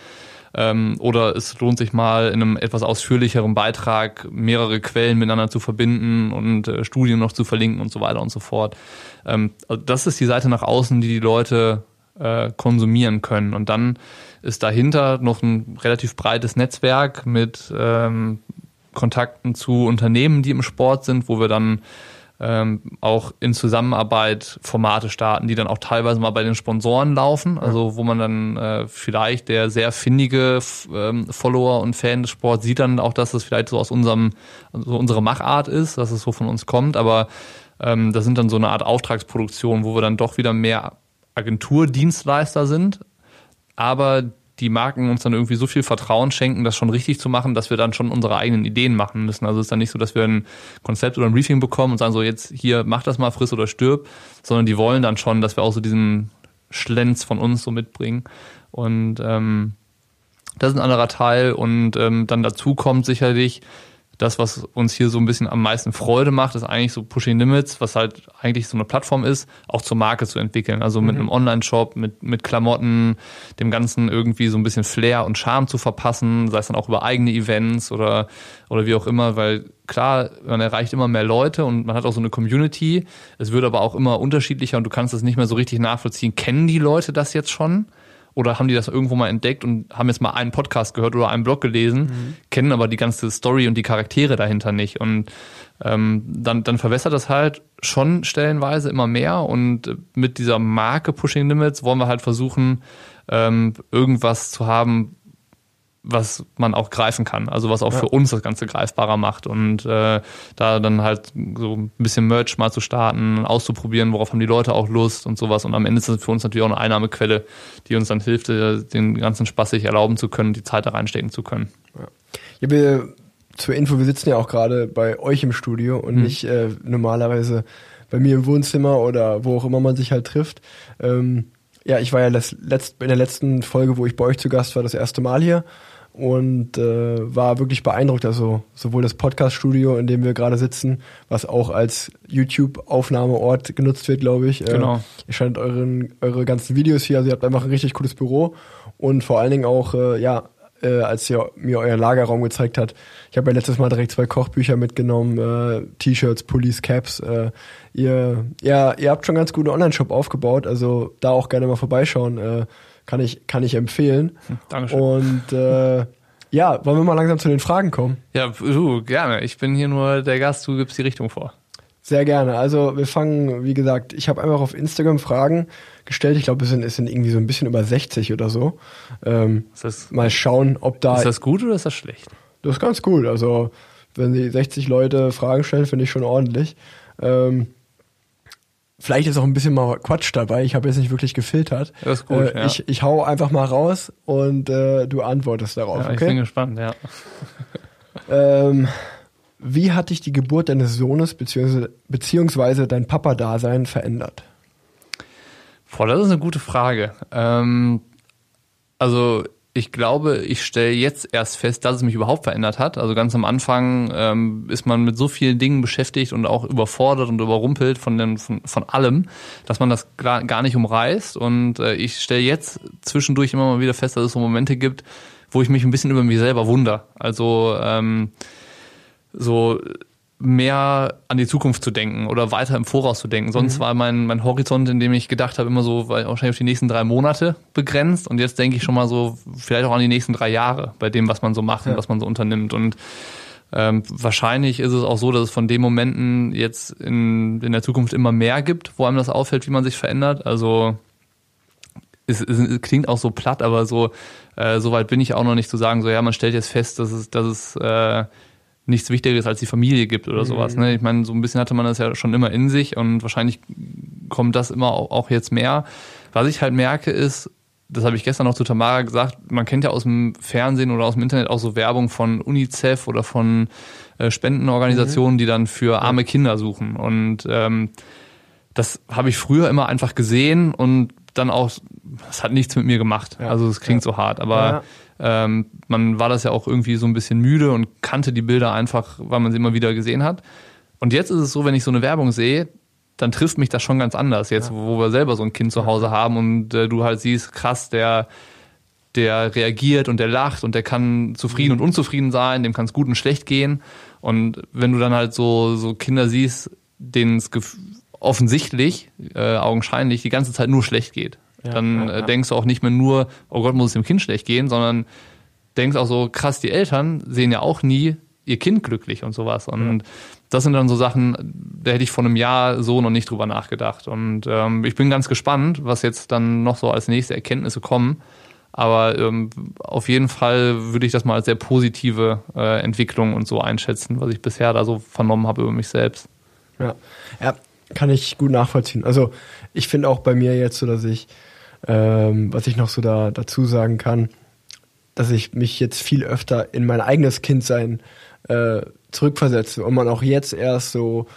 Ähm, oder es lohnt sich mal in einem etwas ausführlicheren Beitrag mehrere Quellen miteinander zu verbinden und äh, Studien noch zu verlinken und so weiter und so fort. Ähm, also das ist die Seite nach außen, die die Leute äh, konsumieren können. Und dann ist dahinter noch ein relativ breites Netzwerk mit ähm, Kontakten zu Unternehmen, die im Sport sind, wo wir dann ähm, auch in Zusammenarbeit Formate starten, die dann auch teilweise mal bei den Sponsoren laufen, also wo man dann äh, vielleicht der sehr findige ähm, Follower und Fan des Sports sieht dann auch, dass es vielleicht so aus unserem, so unsere Machart ist, dass es so von uns kommt, aber ähm, das sind dann so eine Art Auftragsproduktion, wo wir dann doch wieder mehr Agenturdienstleister sind, aber die Marken uns dann irgendwie so viel Vertrauen schenken, das schon richtig zu machen, dass wir dann schon unsere eigenen Ideen machen müssen. Also es ist dann nicht so, dass wir ein Konzept oder ein Briefing bekommen und sagen so, jetzt hier, mach das mal, friss oder stirb, sondern die wollen dann schon, dass wir auch so diesen Schlenz von uns so mitbringen. Und ähm, das ist ein anderer Teil. Und ähm, dann dazu kommt sicherlich, das, was uns hier so ein bisschen am meisten Freude macht, ist eigentlich so Pushing Limits, was halt eigentlich so eine Plattform ist, auch zur Marke zu entwickeln. Also mit mhm. einem Online-Shop, mit, mit Klamotten, dem Ganzen irgendwie so ein bisschen Flair und Charme zu verpassen, sei es dann auch über eigene Events oder, oder wie auch immer, weil klar, man erreicht immer mehr Leute und man hat auch so eine Community. Es wird aber auch immer unterschiedlicher und du kannst es nicht mehr so richtig nachvollziehen. Kennen die Leute das jetzt schon? Oder haben die das irgendwo mal entdeckt und haben jetzt mal einen Podcast gehört oder einen Blog gelesen, mhm. kennen aber die ganze Story und die Charaktere dahinter nicht. Und ähm, dann, dann verwässert das halt schon stellenweise immer mehr. Und mit dieser Marke Pushing Limits wollen wir halt versuchen, ähm, irgendwas zu haben, was man auch greifen kann, also was auch ja. für uns das Ganze greifbarer macht und äh, da dann halt so ein bisschen Merch mal zu starten, auszuprobieren, worauf haben die Leute auch Lust und sowas und am Ende ist das für uns natürlich auch eine Einnahmequelle, die uns dann hilft, äh, den ganzen Spaß sich erlauben zu können, die Zeit da reinstecken zu können. Ja, wir, zur Info, wir sitzen ja auch gerade bei euch im Studio und mhm. nicht äh, normalerweise bei mir im Wohnzimmer oder wo auch immer man sich halt trifft. Ähm, Ja, ich war ja letzt, in der letzten Folge, wo ich bei euch zu Gast war, das erste Mal hier und äh, war wirklich beeindruckt. Also sowohl das Podcast-Studio, in dem wir gerade sitzen, was auch als YouTube-Aufnahmeort genutzt wird, glaube ich. Genau. Äh, ihr scheint euren, eure ganzen Videos hier, also ihr habt einfach ein richtig cooles Büro und vor allen Dingen auch, äh, ja, äh, als ihr mir euren Lagerraum gezeigt habt. Ich habe ja letztes Mal direkt zwei Kochbücher mitgenommen, äh, T-Shirts, Pullis, Caps. Äh, ihr, ja, ihr habt schon ganz guten Online-Shop aufgebaut, also da auch gerne mal vorbeischauen. Äh, kann ich, kann ich empfehlen. Dankeschön. Und äh, ja, wollen wir mal langsam zu den Fragen kommen? Ja, du, gerne. Ich bin hier nur der Gast, du gibst die Richtung vor. Sehr gerne. Also wir fangen, wie gesagt, ich habe einfach auf Instagram Fragen gestellt. Ich glaube, es sind, es sind irgendwie so ein bisschen über 60 oder so. Ähm, das, mal schauen, ob da. ist das gut oder ist das schlecht? Das ist ganz cool. Also, wenn die 60 Leute Fragen stellen, finde ich schon ordentlich. Ähm, vielleicht ist auch ein bisschen mal Quatsch dabei. Ich habe jetzt nicht wirklich gefiltert. Das ist gut, äh, ja. ich, ich hau einfach mal raus und äh, du antwortest darauf, Ja, Ich bin gespannt, ja. Ähm, wie hat dich die Geburt deines Sohnes beziehungsweise, beziehungsweise dein Papa-Dasein verändert? Boah, das ist eine gute Frage. Ähm, also ich glaube, ich stelle jetzt erst fest, dass es mich überhaupt verändert hat. Also ganz am Anfang ähm, ist man mit so vielen Dingen beschäftigt und auch überfordert und überrumpelt von, den, von, von allem, dass man das gar nicht umreißt. Und äh, ich stelle jetzt zwischendurch immer mal wieder fest, dass es so Momente gibt, wo ich mich ein bisschen über mich selber wunder. Also ähm, so mehr an die Zukunft zu denken oder weiter im Voraus zu denken. Sonst war mein, mein Horizont, in dem ich gedacht habe, immer so wahrscheinlich auf die nächsten drei Monate begrenzt. Und jetzt denke ich schon mal so vielleicht auch an die nächsten drei Jahre bei dem, was man so macht und was man so unternimmt. Und ähm, wahrscheinlich ist es auch so, dass es von den Momenten jetzt in, in der Zukunft immer mehr gibt, wo einem das auffällt, wie man sich verändert. Also es, es, es klingt auch so platt, aber so äh, so weit bin ich auch noch nicht zu sagen, so ja, man stellt jetzt fest, dass es, dass es äh, nichts Wichtigeres als die Familie gibt oder sowas. Ne? Ich meine, so ein bisschen hatte man das ja schon immer in sich und wahrscheinlich kommt das immer au- auch jetzt mehr. Was ich halt merke ist, das habe ich gestern noch zu Tamara gesagt, man kennt ja aus dem Fernsehen oder aus dem Internet auch so Werbung von UNICEF oder von äh, Spendenorganisationen, die dann für arme Kinder suchen. Und ähm, das habe ich früher immer einfach gesehen und dann auch, das hat nichts mit mir gemacht. Ja. Also es klingt so hart, aber ähm, man war das ja auch irgendwie so ein bisschen müde und kannte die Bilder einfach, weil man sie immer wieder gesehen hat. Und jetzt ist es so, wenn ich so eine Werbung sehe, dann trifft mich das schon ganz anders. Jetzt, wo wir selber so ein Kind zu Hause haben und äh, du halt siehst, krass, der der reagiert und der lacht und der kann zufrieden und unzufrieden sein, dem kann es gut und schlecht gehen. Und wenn du dann halt so, so Kinder siehst, denen es offensichtlich, äh, augenscheinlich, die ganze Zeit nur schlecht geht, dann ja, äh, ja. denkst du auch nicht mehr nur, oh Gott, muss es dem Kind schlecht gehen, sondern denkst auch so, krass, die Eltern sehen ja auch nie ihr Kind glücklich und sowas. Und das sind dann so Sachen, da hätte ich vor einem Jahr so noch nicht drüber nachgedacht. Und ähm, ich bin ganz gespannt, was jetzt dann noch so als nächste Erkenntnisse kommen. Aber ähm, auf jeden Fall würde ich das mal als sehr positive äh, Entwicklung und so einschätzen, was ich bisher da so vernommen habe über mich selbst. Ja, ja kann ich gut nachvollziehen. Also ich finde auch bei mir jetzt so, dass ich, ähm, was ich noch so da dazu sagen kann, dass ich mich jetzt viel öfter in mein eigenes Kindsein äh, zurückversetze und man auch jetzt erst so,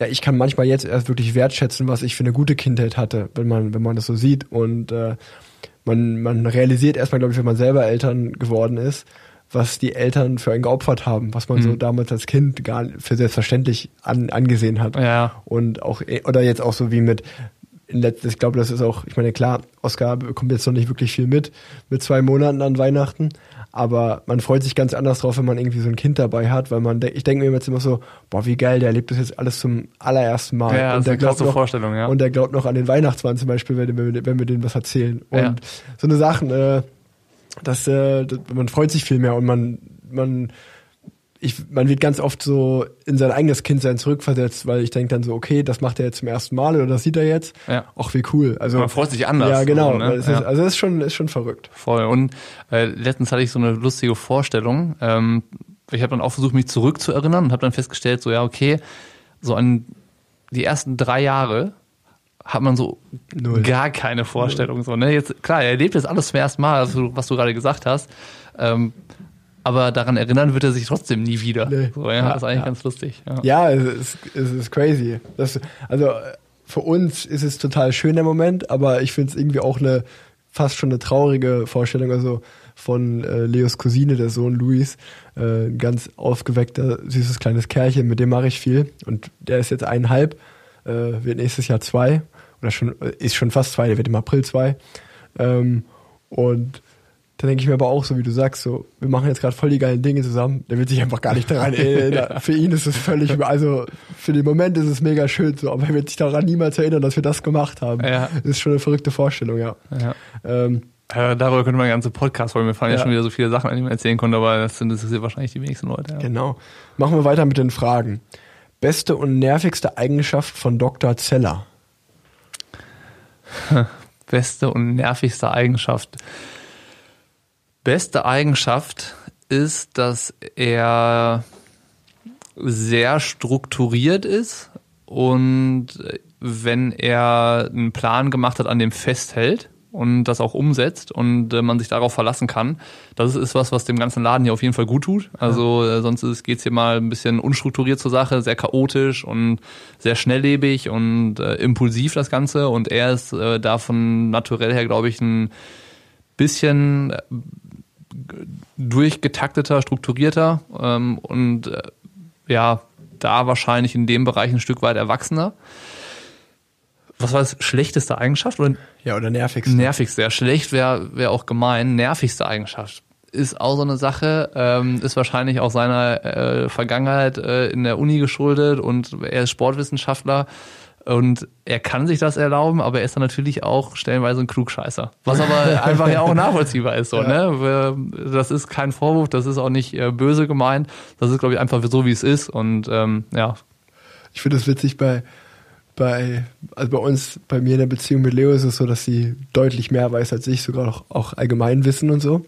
ja, ich kann manchmal jetzt erst wirklich wertschätzen, was ich für eine gute Kindheit hatte, wenn man, wenn man das so sieht und äh, man, man realisiert erstmal, glaube ich, wenn man selber Eltern geworden ist, was die Eltern für einen geopfert haben, was man so damals als Kind gar für selbstverständlich an, angesehen hat. Ja. Und auch, oder jetzt auch so wie mit, in letzt, ich glaube, das ist auch, ich meine, klar, Oscar bekommt jetzt noch nicht wirklich viel mit, mit zwei Monaten an Weihnachten, aber man freut sich ganz anders drauf, wenn man irgendwie so ein Kind dabei hat, weil man, de- ich denke mir jetzt immer so, boah, wie geil, der erlebt das jetzt alles zum allerersten Mal. Ja, das und ist der eine glaubt klasse noch, Vorstellung, ja. Und der glaubt noch an den Weihnachtsmann zum Beispiel, wenn, wenn, wir- wenn wir denen was erzählen. Und Ja. so eine Sachen, äh, das, äh, das, man freut sich viel mehr und man, man, ich, man wird ganz oft so in sein eigenes Kindsein zurückversetzt, weil ich denke dann so, okay, das macht er jetzt zum ersten Mal oder das sieht er jetzt. Ja. Ach, wie cool. Also, Man freut sich anders. Ja, genau. So, ne? es Ja. ist, also es ist schon, ist schon verrückt. Voll. Und äh, letztens hatte ich so eine lustige Vorstellung. Ähm, ich habe dann auch versucht, mich zurückzuerinnern und habe dann festgestellt, so ja, okay, so an die ersten drei Jahre hat man so Null. gar keine Vorstellung. So, ne? Jetzt, klar, er erlebt jetzt alles zum ersten Mal, was du, was du gerade gesagt hast. Ähm, aber daran erinnern wird er sich trotzdem nie wieder. Nee. So, ja, Ja, das ist eigentlich ja. ganz lustig. Ja. Ja, es ist, es ist crazy. Das, also, für uns ist es total schön der Moment, aber ich finde es irgendwie auch eine fast schon eine traurige Vorstellung. Also von äh, Leos Cousine, der Sohn Luis, äh, ein ganz aufgeweckter, süßes kleines Kerlchen, mit dem mache ich viel. Und der ist jetzt eineinhalb, äh, wird nächstes Jahr zwei, oder schon, äh, ist schon fast zwei, der wird im April zwei. Ähm, und dann denke ich mir aber auch so, wie du sagst, so, wir machen jetzt gerade voll die geilen Dinge zusammen. Der wird sich einfach gar nicht daran erinnern. Für ihn ist es völlig, also für den Moment ist es mega schön so, aber er wird sich daran niemals erinnern, dass wir das gemacht haben. Ja. Das ist schon eine verrückte Vorstellung, ja. Ja. Ähm, Äh, darüber könnte man ganze Podcast wollen. Mir fallen ja. Ja. schon wieder so viele Sachen, an die man erzählen konnte, aber das sind das sind wahrscheinlich die wenigsten Leute. Ja. genau. Machen wir weiter mit den Fragen. Beste und nervigste Eigenschaft von Dr. Zeller. Beste und nervigste Eigenschaft. Beste Eigenschaft ist, dass er sehr strukturiert ist und wenn er einen Plan gemacht hat, an dem festhält und das auch umsetzt und äh, man sich darauf verlassen kann. Das ist was, was dem ganzen Laden hier auf jeden Fall gut tut. Also äh, sonst ist- geht's hier mal ein bisschen unstrukturiert zur Sache, sehr chaotisch und sehr schnelllebig und äh, impulsiv das Ganze. Und er ist äh, davon naturell her, glaube ich, ein bisschen äh, durchgetakteter, strukturierter ähm, und äh, ja, da wahrscheinlich in dem Bereich ein Stück weit erwachsener. Was war das schlechteste Eigenschaft oder Ja, oder nervigste? nervigste? Ja, schlecht wäre wär auch gemein. Nervigste Eigenschaft ist auch so eine Sache, ähm, ist wahrscheinlich auch seiner äh, Vergangenheit äh, in der Uni geschuldet und er ist Sportwissenschaftler und er kann sich das erlauben, aber er ist dann natürlich auch stellenweise ein Klugscheißer. Was aber einfach ja auch nachvollziehbar ist. So, Ja. ne? Das ist kein Vorwurf, das ist auch nicht äh, böse gemeint. Das ist, glaube ich, einfach so, wie es ist. Und ähm, ja, Ich finde es witzig bei, bei, also bei uns, bei mir in der Beziehung mit Leo ist es so, dass sie deutlich mehr weiß als ich, sogar auch, auch Allgemeinwissen und so.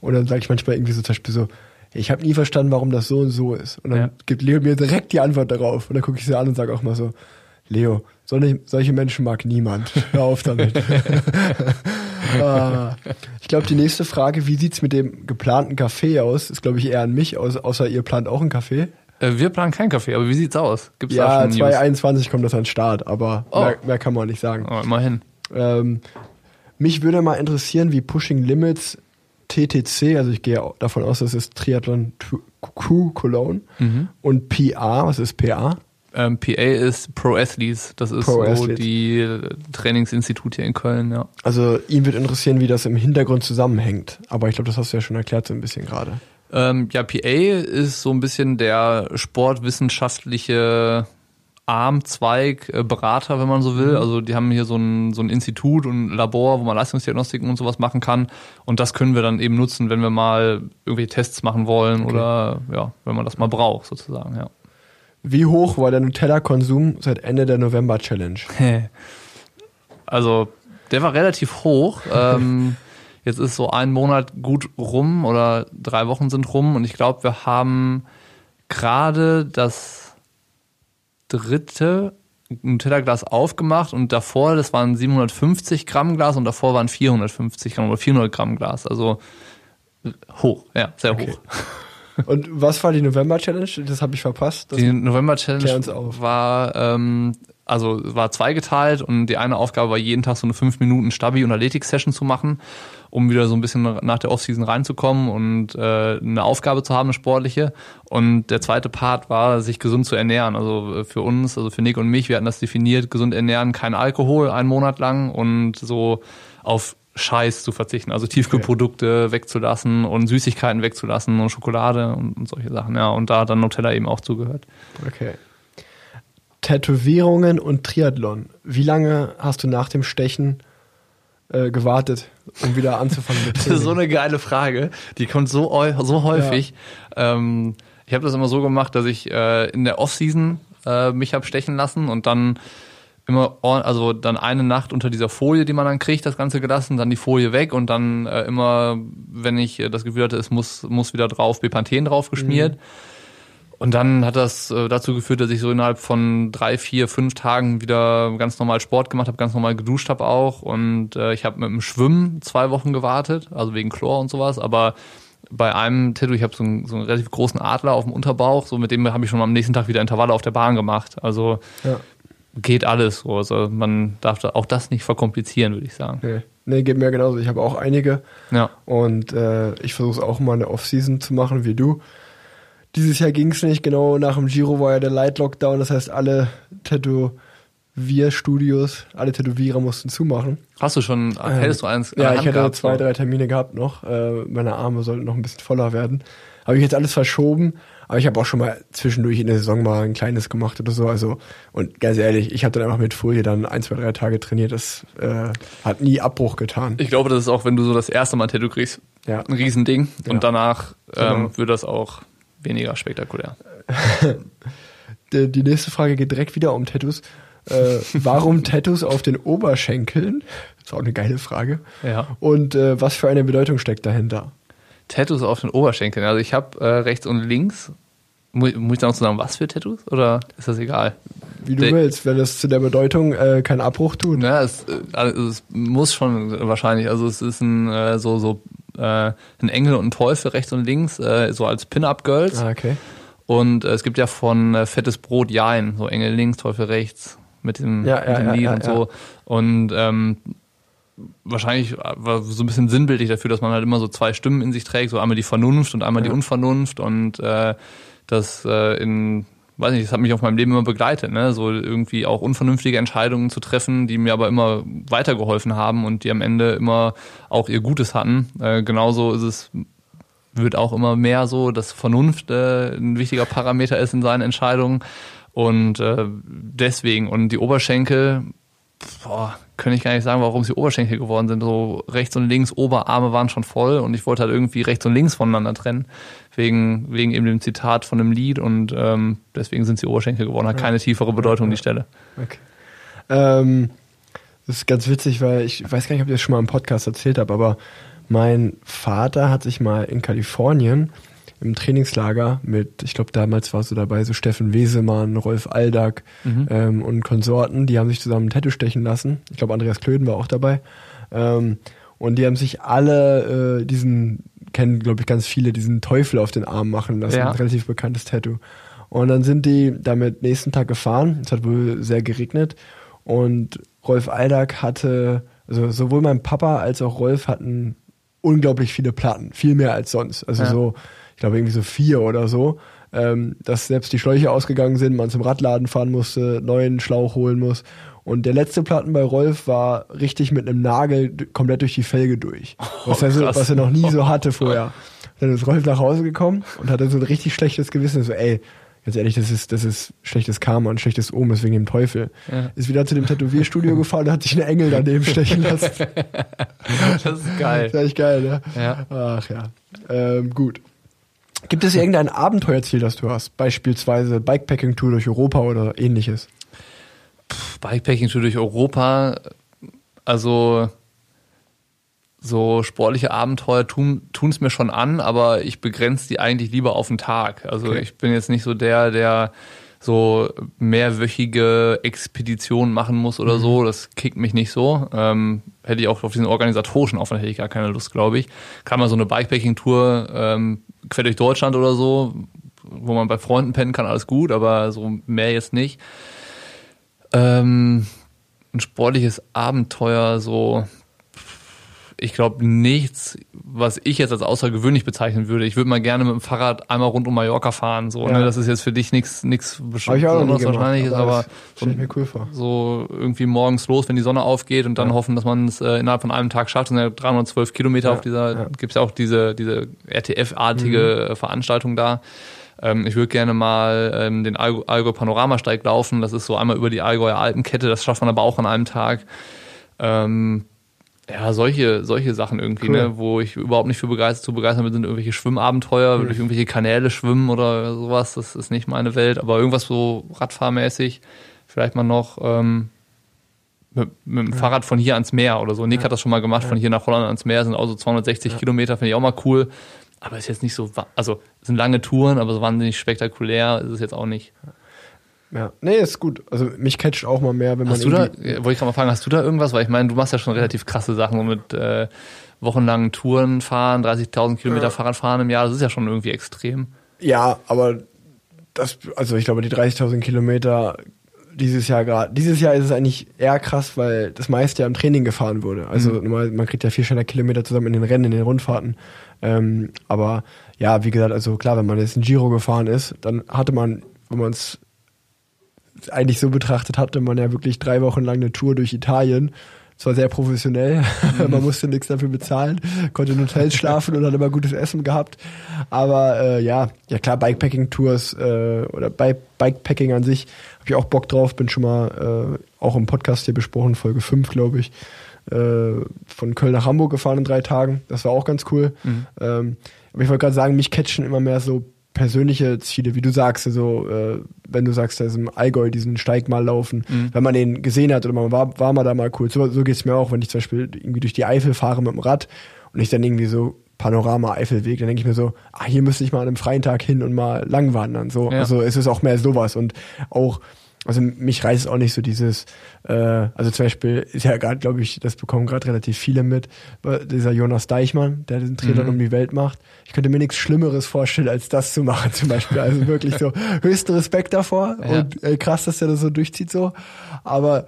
Und dann sage ich manchmal irgendwie so zum Beispiel so, ich habe nie verstanden, warum das so und so ist. Und dann Ja. gibt Leo mir direkt die Antwort darauf. Und dann gucke ich sie an und sage auch mal so, Leo, solche, Menschen mag niemand. Hör auf damit. ah, ich glaube, die nächste Frage, wie sieht's mit dem geplanten Café aus? Ist, glaube ich, eher an mich, außer ihr plant auch ein Café. äh, wir planen kein Kaffee, aber wie sieht's aus? Gibt's da Ja, News? 2021 kommt das an den Start, aber Oh. mehr, mehr kann man nicht sagen. Oh, immerhin. Ähm, mich würde mal interessieren, wie Pushing Limits TTC, also ich gehe davon aus, das ist Triathlon Crew Cologne Mhm. und PA, was ist PA? Ähm, PA ist Pro Athletes. Das ist Pro so die äh, Trainingsinstitut hier in Köln, ja. Also ihn wird interessieren, wie das im Hintergrund zusammenhängt. Aber ich glaube, das hast du ja schon erklärt so ein bisschen gerade. Ähm, ja, PA ist so ein bisschen der sportwissenschaftliche Armzweig, äh, Berater, wenn man so will. Also die haben hier so ein, so ein Institut und ein Labor, wo man Leistungsdiagnostiken und sowas machen kann. Und das können wir dann eben nutzen, wenn wir mal irgendwelche Tests machen wollen oder ja, wenn man das mal braucht, sozusagen, ja. Wie hoch war der Nutella-Konsum seit Ende der November-Challenge? Also, der war relativ hoch. ähm, jetzt ist so ein Monat gut rum oder drei Wochen sind rum und ich glaube, wir haben gerade das dritte Nutella-Glas aufgemacht und davor, das waren 750 Gramm Glas und davor waren 450 Gramm oder 400 Gramm Glas. Also hoch, ja, sehr Okay. hoch. Und was war die November-Challenge? Das habe ich verpasst. Das Die November-Challenge war, ähm, also war zweigeteilt und die eine Aufgabe war, jeden Tag so eine 5 Minuten Stabi- und Athletik-Session zu machen, um wieder so ein bisschen nach der Offseason reinzukommen und äh, eine Aufgabe zu haben, eine sportliche. Und der zweite Part war, sich gesund zu ernähren. Also äh, für uns, also für Nick und mich, wir hatten das definiert, gesund ernähren, kein Alkohol, einen Monat lang und so auf Scheiß zu verzichten, also Tiefkühlprodukte wegzulassen und Süßigkeiten wegzulassen und Schokolade und, und solche Sachen, ja. Und da hat dann Nutella eben auch zugehört. Okay. Tätowierungen und Triathlon. Wie lange hast du nach dem Stechen äh, gewartet, um wieder anzufangen mit Das ist so eine geile Frage. Die kommt so, so häufig. Ähm, ich habe das immer so gemacht, dass ich äh, in der Offseason äh, mich hab stechen lassen und dann immer, also dann eine Nacht unter dieser Folie, die man dann kriegt, das Ganze gelassen, dann die Folie weg und dann äh, immer, wenn ich äh, das Gefühl hatte, es muss, muss wieder drauf, Bepanthen drauf geschmiert. Und dann hat das äh, dazu geführt, dass ich so innerhalb von drei, vier, fünf Tagen wieder ganz normal Sport gemacht habe, ganz normal geduscht habe auch. Und äh, ich habe mit dem Schwimmen zwei Wochen gewartet, also wegen Chlor und sowas. Aber bei einem Tattoo, ich habe so einen, so einen relativ großen Adler auf dem Unterbauch, so mit dem habe ich schon am nächsten Tag wieder Intervalle auf der Bahn gemacht. Also Ja. Geht alles so. Also man darf da auch das nicht verkomplizieren, würde ich sagen. Nee. nee, geht mir genauso. Ich habe auch einige. Ja. Und äh, ich versuche es auch mal eine Off-Season zu machen, wie du. Dieses Jahr ging es nicht, genau nach dem Giro war ja der Light Lockdown, das heißt alle Tätowierstudios, alle Tätowierer mussten zumachen. Hast du schon, hättest du eins in Ja, der ich Hand hatte zwei, drei Termine gehabt noch. Äh, meine Arme sollten noch ein bisschen voller werden. Habe ich jetzt alles verschoben, aber ich habe auch schon mal zwischendurch in der Saison mal ein kleines gemacht oder so. Also und ganz ehrlich, ich habe dann einfach mit Folie dann ein, zwei, drei Tage trainiert. Das äh, hat nie Abbruch getan. Ich glaube, das ist auch, wenn du so das erste Mal ein Tattoo kriegst, Ja. ein Riesending. Ja. Und danach ähm, Genau. wird das auch weniger spektakulär. Die, die nächste Frage geht direkt wieder um Tattoos. Äh, warum Tattoos auf den Oberschenkeln? Das ist auch eine geile Frage. Ja. Und äh, was für eine Bedeutung steckt dahinter? Tattoos auf den Oberschenkeln. Also ich habe äh, rechts und links. Mu muss ich da noch sagen, was für Tattoos? Oder ist das egal? Wie du Der- willst, wenn es zu der Bedeutung äh, keinen Abbruch tut. Ja, es, äh, also es muss schon wahrscheinlich. Also es ist ein äh, so so äh, ein Engel und ein Teufel rechts und links, äh, so als Pin-up-Girls. Ah, okay. Und äh, es gibt ja von äh, Fettes Brot Jein, so Engel links, Teufel rechts, mit dem, Ja, ja, mit dem Lied ja, und so. Und ähm, wahrscheinlich war so ein bisschen sinnbildlich dafür, dass man halt immer so zwei Stimmen in sich trägt, so einmal die Vernunft und einmal die Ja. Unvernunft und äh, das äh, in weiß nicht, das hat mich auf meinem Leben immer begleitet, ne? So irgendwie auch unvernünftige Entscheidungen zu treffen, die mir aber immer weitergeholfen haben und die am Ende immer auch ihr Gutes hatten. Äh, genauso ist es wird auch immer mehr so, dass Vernunft äh, ein wichtiger Parameter ist in seinen Entscheidungen. Und äh, deswegen, und die Oberschenkel, boah, kann ich gar nicht sagen, warum sie Oberschenkel geworden sind. So rechts und links, Oberarme waren schon voll und ich wollte halt irgendwie rechts und links voneinander trennen. Wegen, wegen eben dem Zitat von dem Lied und ähm, deswegen sind sie Oberschenkel geworden. Hat keine tiefere Bedeutung, die Stelle. Okay. Ähm, das ist ganz witzig, weil ich weiß gar nicht, ob ich das schon mal im Podcast erzählt habe, aber mein Vater hat sich mal in Kalifornien im Trainingslager mit, ich glaube damals war so dabei, so Steffen Wesemann, Rolf Aldag ähm, und Konsorten, die haben sich zusammen ein Tattoo stechen lassen. Ich glaube Andreas Klöden war auch dabei. Ähm, und die haben sich alle äh, diesen, kennen glaube ich ganz viele, diesen Teufel auf den Arm machen lassen. Ja. Ein relativ bekanntes Tattoo. Und dann sind die damit nächsten Tag gefahren. Es hat wohl sehr geregnet. Und Rolf Aldag hatte, also sowohl mein Papa als auch Rolf hatten unglaublich viele Platten. Viel mehr als sonst. Also Ja. so, ich glaube irgendwie so vier oder so. Ähm, dass selbst die Schläuche ausgegangen sind, man zum Radladen fahren musste, neuen Schlauch holen muss. Und der letzte Platten bei Rolf war richtig mit einem Nagel komplett durch die Felge durch. Was, er, so, was er noch nie so hatte vorher. Dann ist Rolf nach Hause gekommen und hatte so ein richtig schlechtes Gewissen. So, ey, ganz ehrlich, das ist, das ist schlechtes Karma und schlechtes Omen, ist wegen dem Teufel. Ja. Ist wieder zu dem Tätowierstudio gefahren und hat sich einen Engel daneben stechen lassen. Das ist geil. Das ist echt geil, ne? Ja. Ach ja. Ähm, gut. Gibt es irgendein Abenteuerziel, das du hast? Beispielsweise Bikepacking-Tour durch Europa oder ähnliches? Bikepacking-Tour durch Europa, also so sportliche Abenteuer tun es mir schon an, aber ich begrenze die eigentlich lieber auf den Tag. Also Okay. ich bin jetzt nicht so der, der so mehrwöchige Expeditionen machen muss oder so. Das kickt mich nicht so. Ähm, hätte ich auch auf diesen organisatorischen Aufwand hätte ich gar keine Lust, glaube ich. Kann man so eine Bikepacking-Tour ähm, quer durch Deutschland oder so, wo man bei Freunden pennen kann, alles gut, aber so mehr jetzt nicht. Ähm, ein sportliches Abenteuer, so ich glaube nichts, was ich jetzt als außergewöhnlich bezeichnen würde. Ich würde mal gerne mit dem Fahrrad einmal rund um Mallorca fahren. So, Ja. ne? Das ist jetzt für dich nichts nichts Besonderes wahrscheinlich, ist, aber ich mir cool vor. so irgendwie morgens los, wenn die Sonne aufgeht und dann Ja. hoffen, dass man es äh, innerhalb von einem Tag schafft. Das sind ja 312 Kilometer Ja, auf dieser, ja. gibt's ja auch diese, diese RTF-artige Mhm. äh, Veranstaltung da. Ähm, ich würde gerne mal ähm, den Allgäu Panoramasteig laufen. Das ist so einmal über die Allgäuer Alpenkette. Das schafft man aber auch an einem Tag. Ähm, ja, solche, solche Sachen irgendwie, Cool. ne, wo ich überhaupt nicht für begeistert, zu begeistern bin, sind irgendwelche Schwimmabenteuer, Mhm. durch irgendwelche Kanäle schwimmen oder sowas. Das ist nicht meine Welt, aber irgendwas so Radfahrmäßig, vielleicht mal noch ähm, mit, mit dem Fahrrad von hier ans Meer oder so. Nick hat das schon mal gemacht, von hier nach Holland ans Meer, sind auch so 260 Kilometer, finde ich auch mal cool. Aber ist jetzt nicht so, also es sind lange Touren, aber so wahnsinnig spektakulär ist es jetzt auch nicht. Ja. Nee, ist gut. Also mich catcht auch mal mehr, wenn man Hast du da, wollte ich gerade mal fragen, hast du da irgendwas? Weil ich meine, du machst ja schon relativ krasse Sachen so mit äh, wochenlangen Touren fahren, 30.000 Kilometer Fahrrad fahren im Jahr, das ist ja schon irgendwie extrem. Ja, aber das, also ich glaube, die 30.000 Kilometer, dieses Jahr gerade. Dieses Jahr ist es eigentlich eher krass, weil das meiste ja im Training gefahren wurde. Also Mhm. normal, man kriegt ja 400 Kilometer zusammen in den Rennen, in den Rundfahrten. Ähm, aber ja, wie gesagt, also klar, wenn man jetzt ein Giro gefahren ist, dann hatte man, wenn man es eigentlich so betrachtet, hatte man ja wirklich drei Wochen lang eine Tour durch Italien. Zwar sehr professionell, man musste nichts dafür bezahlen, konnte in Hotels schlafen und hat immer gutes Essen gehabt. Aber äh, ja, ja klar, Bikepacking-Tours äh, oder Bi Bikepacking an sich habe ich auch Bock drauf. Bin schon mal äh, auch im Podcast hier besprochen, Folge 5, glaube ich, äh, von Köln nach Hamburg gefahren in drei Tagen. Das war auch ganz cool. Ähm, aber ich wollte gerade sagen, mich catchen immer mehr so persönliche Ziele, wie du sagst, also äh, wenn du sagst, da ist im Allgäu diesen Steig mal laufen, wenn man den gesehen hat oder man war, war mal da mal cool. So, so geht's mir auch, wenn ich zum Beispiel irgendwie durch die Eifel fahre mit dem Rad und ich dann irgendwie so Panorama Eifelweg, dann denke ich mir so, ah, hier müsste ich mal an einem freien Tag hin und mal lang wandern. So, Ja. also es ist auch mehr sowas und auch also mich reißt auch nicht so dieses, äh, also zum Beispiel ist ja gerade, glaube ich, das bekommen gerade relativ viele mit, äh, dieser Jonas Deichmann, der den Triathlon Mhm. um die Welt macht. Ich könnte mir nichts Schlimmeres vorstellen, als das zu machen zum Beispiel. Also wirklich so höchsten Respekt davor Ja. und äh, krass, dass der das so durchzieht so. Aber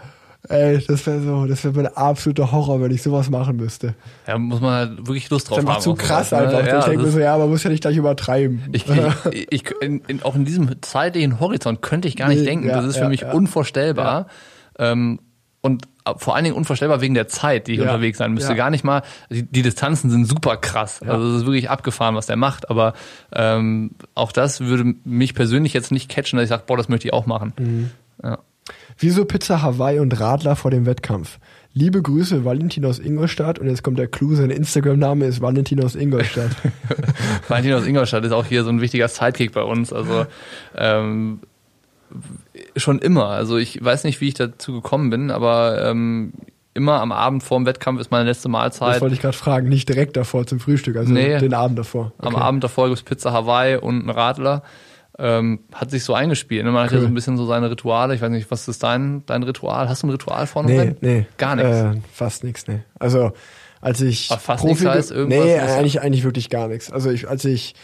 ey, das wäre so, das wäre mein absoluter Horror, wenn ich sowas machen müsste. Ja, muss man halt wirklich Lust Das drauf ist haben. zu krass sowas, ne? einfach. Ja, ich denke mir das- so, ja, man muss ja nicht gleich übertreiben. Ich, ich, ich, in, in, auch in diesem zeitlichen Horizont könnte ich gar nicht Nee, denken. ja, das ist für ja, mich unvorstellbar. Ähm, und vor allen Dingen unvorstellbar wegen der Zeit, die ich unterwegs sein müsste. Gar nicht mal, die, die Distanzen sind super krass. Also es ist wirklich abgefahren, was der macht. Aber ähm, auch das würde mich persönlich jetzt nicht catchen, dass ich sage, boah, das möchte ich auch machen. Mhm. Ja. Wieso Pizza Hawaii und Radler vor dem Wettkampf? Liebe Grüße, Valentin aus Ingolstadt. Und jetzt kommt der Clou, sein Instagram-Name ist Valentin aus Ingolstadt. Valentin aus Ingolstadt ist auch hier so ein wichtiger Sidekick bei uns. Also ähm, schon immer. Also ich weiß nicht, wie ich dazu gekommen bin, aber ähm, immer am Abend vor dem Wettkampf ist meine letzte Das Mahlzeit. wollte ich gerade fragen, nicht direkt davor zum Frühstück, also Nee. den Abend davor. Am Okay. Abend davor gibt's Pizza Hawaii und einen Radler. Ähm, hat sich so eingespielt. ne? Man hat ja so ein bisschen so seine Rituale. Ich weiß nicht, was ist dein, dein Ritual? Hast du ein Ritual vor einem Nee, nee. Gar nichts. Äh, fast nichts, nee. Also, als ich Ach, fast nichts ge- heißt irgendwas, Nee, eigentlich, eigentlich wirklich gar nichts. Also ich, als ich,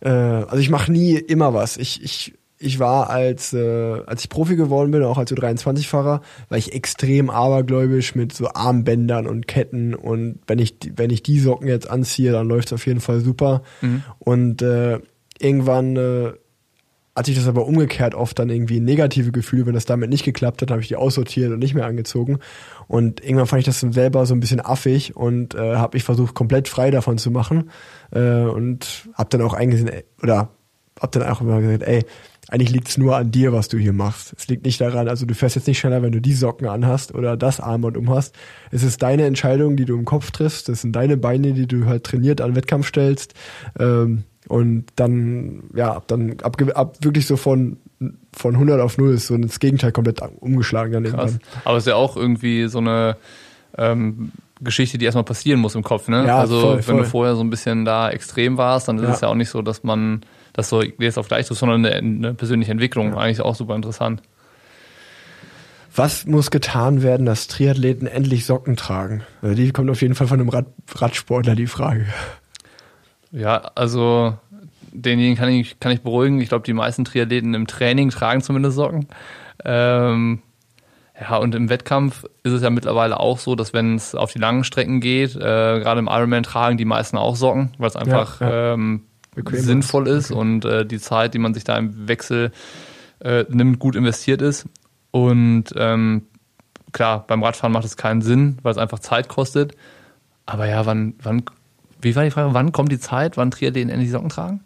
äh, also ich mache nie immer was. Ich, ich, ich war als, äh, als ich Profi geworden bin, auch als U23-Fahrer, war ich extrem abergläubisch mit so Armbändern und Ketten und wenn ich, die- wenn ich die Socken jetzt anziehe, dann läuft's auf jeden Fall super. Mhm. Und äh, irgendwann äh, hat sich das aber umgekehrt oft dann irgendwie negative Gefühle, wenn das damit nicht geklappt hat, habe ich die aussortiert und nicht mehr angezogen. Und irgendwann fand ich das dann selber so ein bisschen affig und äh, habe mich versucht, komplett frei davon zu machen. Äh, und habe dann auch eingesehen, ey, oder habe dann auch immer gesagt, ey, eigentlich liegt's nur an dir, was du hier machst. Es liegt nicht daran, also du fährst jetzt nicht schneller, wenn du die Socken anhast oder das Armband umhast. Es ist deine Entscheidung, die du im Kopf triffst. Das sind deine Beine, die du halt trainiert an Wettkampf stellst. Ähm, und dann, ja, ab dann, ab, ab wirklich so von, von 100 auf 0 ist so ins Gegenteil komplett umgeschlagen dann Krass. irgendwann. Aber es ist ja auch irgendwie so eine ähm, Geschichte, die erstmal passieren muss im Kopf, ne? Ja, also voll, wenn voll. du vorher so ein bisschen da extrem warst, dann ist Ja. es ja auch nicht so, dass man das so jetzt auf gleich tut, sondern eine, eine persönliche Entwicklung. Eigentlich auch super interessant. Was muss getan werden, dass Triathleten endlich Socken tragen? Also die kommt auf jeden Fall von einem Rad, Radsportler, die Frage. Ja, also denjenigen kann ich, kann ich beruhigen. Ich glaube, die meisten Triathleten im Training tragen zumindest Socken. Ähm, ja, und im Wettkampf ist es ja mittlerweile auch so, dass wenn es auf die langen Strecken geht, äh, gerade im Ironman tragen die meisten auch Socken, weil es einfach ja. Ähm, Bequem sinnvoll ist und äh, die Zeit, die man sich da im Wechsel äh, nimmt, gut investiert ist. Und ähm, klar, beim Radfahren macht es keinen Sinn, weil es einfach Zeit kostet. Aber ja, wann, wann, wie war die Frage, wann kommt die Zeit, wann Triathleten endlich Socken tragen?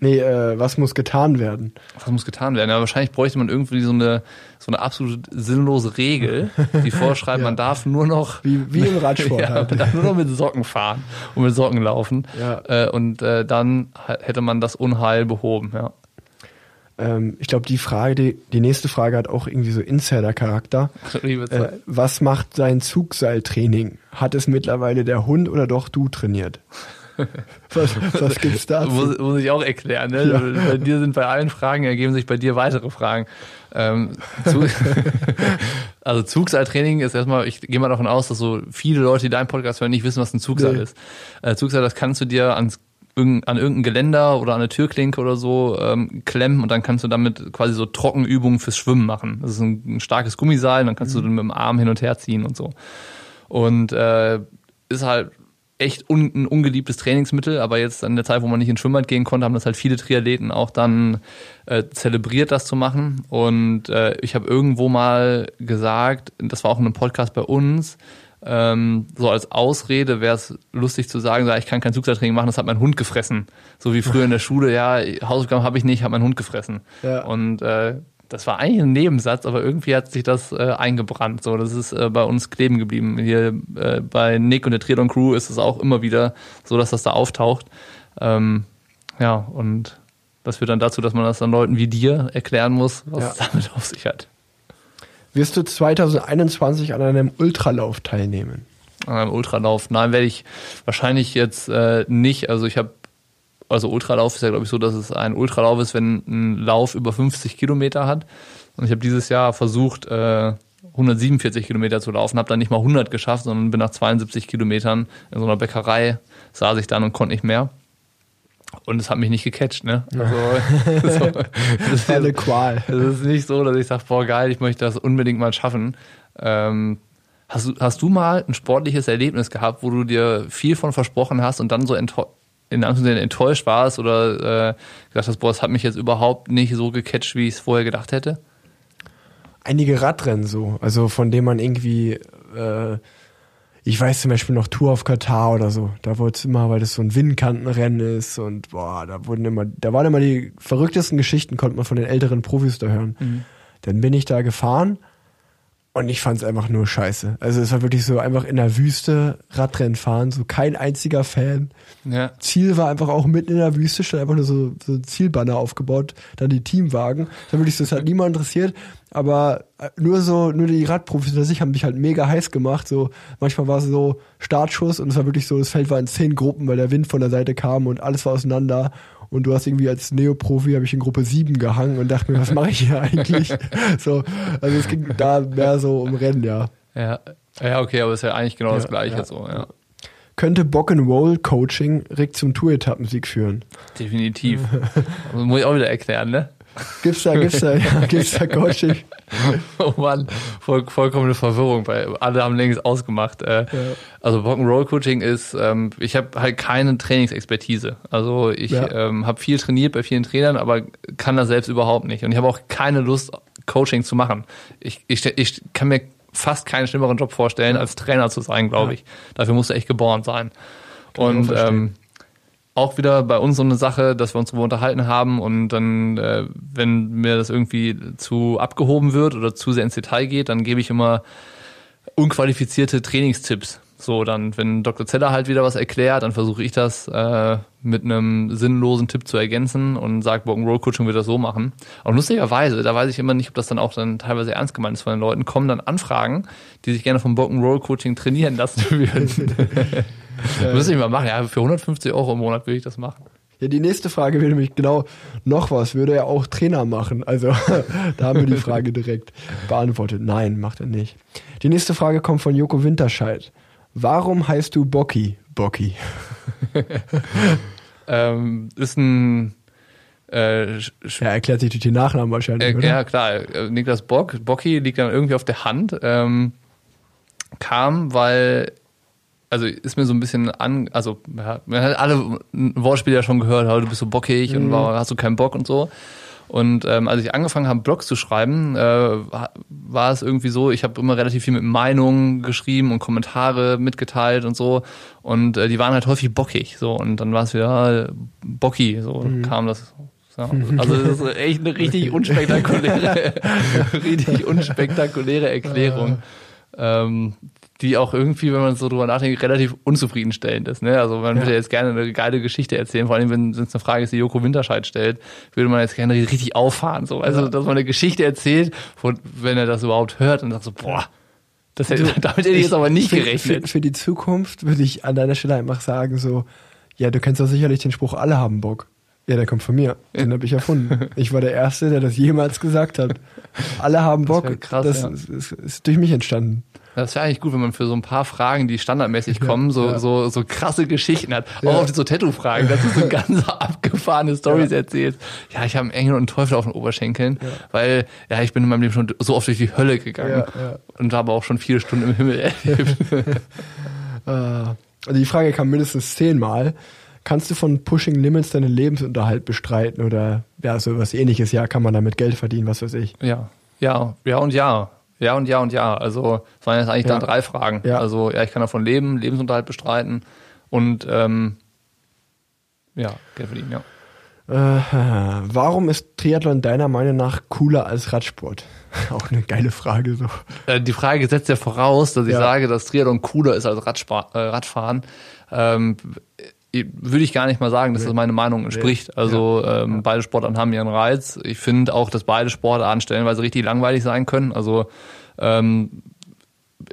Nee, äh, was muss getan werden? Was muss getan werden? Ja, wahrscheinlich bräuchte man irgendwie so eine, so eine absolut sinnlose Regel, die vorschreibt, Ja. man darf nur noch Wie, wie im Radsport ja, halt. man darf nur noch mit Socken fahren und mit Socken laufen. Ja. Äh, und äh, dann hätte man das Unheil behoben, ja. Ähm, ich glaube, die Frage, die, die nächste Frage hat auch irgendwie so Insider-Charakter. Äh, was macht sein Zugseiltraining? Hat es mittlerweile der Hund oder doch du trainiert? was, was gibt's da? muss, muss ich auch erklären. Ne? Ja. Bei dir sind bei allen Fragen, ergeben sich bei dir weitere Fragen. Ähm, zu, also Zugseiltraining ist erstmal, ich gehe mal davon aus, dass so viele Leute, die deinen Podcast hören, nicht wissen, was ein Zugseil Nee. ist. Äh, Zugseil, das kannst du dir ans an irgendein Geländer oder an eine Türklinke oder so ähm, klemmen und dann kannst du damit quasi so Trockenübungen fürs Schwimmen machen. Das ist ein, ein starkes Gummiseil, dann kannst mhm. du dann mit dem Arm hin und her ziehen und so. Und äh, ist halt echt un, ein ungeliebtes Trainingsmittel, aber jetzt an der Zeit, wo man nicht ins Schwimmbad gehen konnte, haben das halt viele Triathleten auch dann äh, zelebriert, das zu machen. Und äh, ich habe irgendwo mal gesagt, das war auch in einem Podcast bei uns, ähm, so als Ausrede wäre es lustig zu sagen, ich kann kein Zugseiltraining machen, das hat mein Hund gefressen. So wie früher in der Schule, ja, Hausaufgaben habe ich nicht, hat mein Hund gefressen. Ja. Und äh, das war eigentlich ein Nebensatz, aber irgendwie hat sich das äh, eingebrannt. So, das ist äh, bei uns kleben geblieben. Hier äh, bei Nick und der Triathlon Crew ist es auch immer wieder so, dass das da auftaucht. Ähm, ja, und das führt dann dazu, dass man das dann Leuten wie dir erklären muss, was ja. es damit auf sich hat. Wirst du 2021 an einem Ultralauf teilnehmen? An einem Ultralauf? Nein, werde ich wahrscheinlich jetzt äh, nicht. Also ich habe, also Ultralauf ist ja glaube ich so, dass es ein Ultralauf ist, wenn ein Lauf über 50 Kilometer hat. Und ich habe dieses Jahr versucht, äh, 147 Kilometer zu laufen, habe dann nicht mal 100 geschafft, sondern bin nach 72 Kilometern in so einer Bäckerei, saß ich dann und konnte nicht mehr. Und es hat mich nicht gecatcht, ne? Also, so, das ist eine Qual. Es ist nicht so, dass ich sage, boah, geil, ich möchte das unbedingt mal schaffen. Ähm, hast, du, hast du mal ein sportliches Erlebnis gehabt, wo du dir viel von versprochen hast und dann so in Anführungszeichen enttäuscht warst oder äh, gesagt hast, boah, es hat mich jetzt überhaupt nicht so gecatcht, wie ich es vorher gedacht hätte? Einige Radrennen so, also von denen man irgendwie äh, ich weiß zum Beispiel noch Tour auf Katar oder so. Da wurde es immer, weil das so ein Windkantenrennen ist und boah, da wurden immer, da waren immer die verrücktesten Geschichten, konnte man von den älteren Profis da hören. Mhm. Dann bin ich da gefahren und ich fand es einfach nur scheiße. Also es war wirklich so einfach in der Wüste Radrennen fahren, so kein einziger Fan. Ja. Ziel war einfach auch mitten in der Wüste, stand einfach nur so, so Zielbanner aufgebaut, dann die Teamwagen. Da wirklich so, das hat niemand interessiert, aber äh, nur so, nur die Radprofis unter sich haben mich halt mega heiß gemacht. So, manchmal war es so Startschuss und es war wirklich so, das Feld war in zehn Gruppen, weil der Wind von der Seite kam und alles war auseinander und du hast irgendwie als Neoprofi habe ich in Gruppe 7 gehangen und dachte mir, was mache ich hier eigentlich? so, also es ging da mehr so um Rennen, ja. Ja, ja okay, aber es ist ja eigentlich genau ja, das Gleiche ja. so, ja. Könnte Bock and Roll Coaching direkt zum Tour-Etappensieg führen? Definitiv. muss ich auch wieder erklären, ne? Gibt's da, gibt's da, ja, gibt's da Coaching? oh Mann, voll, vollkommene Verwirrung, weil alle haben längst ausgemacht. Äh, ja. Also Rock'n'Roll Coaching ist, ähm, ich habe halt keine Trainingsexpertise. Also ich ja. ähm, habe viel trainiert bei vielen Trainern, aber kann das selbst überhaupt nicht. Und ich habe auch keine Lust, Coaching zu machen. Ich, ich, ich kann mir fast keinen schlimmeren Job vorstellen, als Trainer zu sein, glaube ich. Dafür musst du echt geboren sein. Kann und ähm, auch wieder bei uns so eine Sache, dass wir uns darüber unterhalten haben und dann, äh, wenn mir das irgendwie zu abgehoben wird oder zu sehr ins Detail geht, dann gebe ich immer unqualifizierte Trainingstipps. So, dann, wenn Dr. Zeller halt wieder was erklärt, dann versuche ich das äh, mit einem sinnlosen Tipp zu ergänzen und sage, Broken Roll Coaching wird das so machen. Und lustigerweise, da weiß ich immer nicht, ob das dann auch dann teilweise ernst gemeint ist von den Leuten, kommen dann Anfragen, die sich gerne vom Broken Roll Coaching trainieren lassen würden. Äh, Müsste ich mal machen. Ja, für 150 Euro im Monat würde ich das machen. Ja, die nächste Frage wäre nämlich genau noch was. Würde er auch Trainer machen? Also da haben wir die Frage direkt beantwortet. Nein, macht er nicht. Die nächste Frage kommt von Joko Winterscheid. Warum heißt du Bocky? Bocky. ähm, ist ein äh, ja, erklärt sich durch die Nachnamen wahrscheinlich, äh, oder? Ja, klar. Äh, Niklas Bock, Bocky liegt dann irgendwie auf der Hand. Ähm, kam, weil also ist mir so ein bisschen an, also ja, man hat alle Wortspiele ja schon gehört, du bist so bockig mhm. und hast du keinen Bock und so. Und ähm, als ich angefangen habe, Blogs zu schreiben, äh, war es irgendwie so, ich habe immer relativ viel mit Meinungen geschrieben und Kommentare mitgeteilt und so. Und äh, die waren halt häufig bockig. So. Und dann war es wieder äh, Bocki, so mhm. kam das. Ja. Also das ist echt eine richtig unspektakuläre, richtig unspektakuläre Erklärung. Ähm, die auch irgendwie, wenn man so drüber nachdenkt, relativ unzufriedenstellend ist. Ne? Also man ja. würde jetzt gerne eine geile Geschichte erzählen, vor allem wenn es eine Frage ist, die Joko Winterscheid stellt, würde man jetzt gerne richtig auffahren. So. Also, ja. dass man eine Geschichte erzählt, von, wenn er das überhaupt hört und sagt so, boah, das hätte, also, damit hätte ich jetzt aber nicht für, gerechnet. Für, für die Zukunft würde ich an deiner Stelle einfach sagen so, ja, du kennst doch sicherlich den Spruch, alle haben Bock. Ja, der kommt von mir. Den habe ich erfunden. Ich war der Erste, der das jemals gesagt hat. Alle haben Bock. Das, krass, das ja. ist, ist, ist, durch mich entstanden. Das wäre eigentlich gut, wenn man für so ein paar Fragen, die standardmäßig kommen, so, ja. so, so krasse Geschichten hat. Auch ja. auf die so Tattoo-Fragen, dass du so ganz abgefahrene Stories ja. erzählst. Ja, ich habe einen Engel und einen Teufel auf den Oberschenkeln, weil ja, ich bin in meinem Leben schon so oft durch die Hölle gegangen und habe auch schon viele Stunden im Himmel erlebt. uh, die Frage kam mindestens zehnmal. Kannst du von Pushing Limits deinen Lebensunterhalt bestreiten oder ja, so was ähnliches? Ja, kann man damit Geld verdienen, was weiß ich? Ja, ja, ja und ja. Ja und ja und ja. Also es waren jetzt eigentlich ja. dann drei Fragen. Ja. Also ja, ich kann davon leben, Lebensunterhalt bestreiten und ähm, ja, Geld verdienen, ja. Äh, warum ist Triathlon deiner Meinung nach cooler als Radsport? Auch eine geile Frage so. Äh, die Frage setzt ja voraus, dass ich ja. sage, dass Triathlon cooler ist als Radspar äh, Radfahren. Ähm, würde ich gar nicht mal sagen, dass das meine Meinung entspricht. Also ähm, beide Sportarten haben ihren Reiz. Ich finde auch, dass beide Sportarten stellenweise richtig langweilig sein können. Also ähm,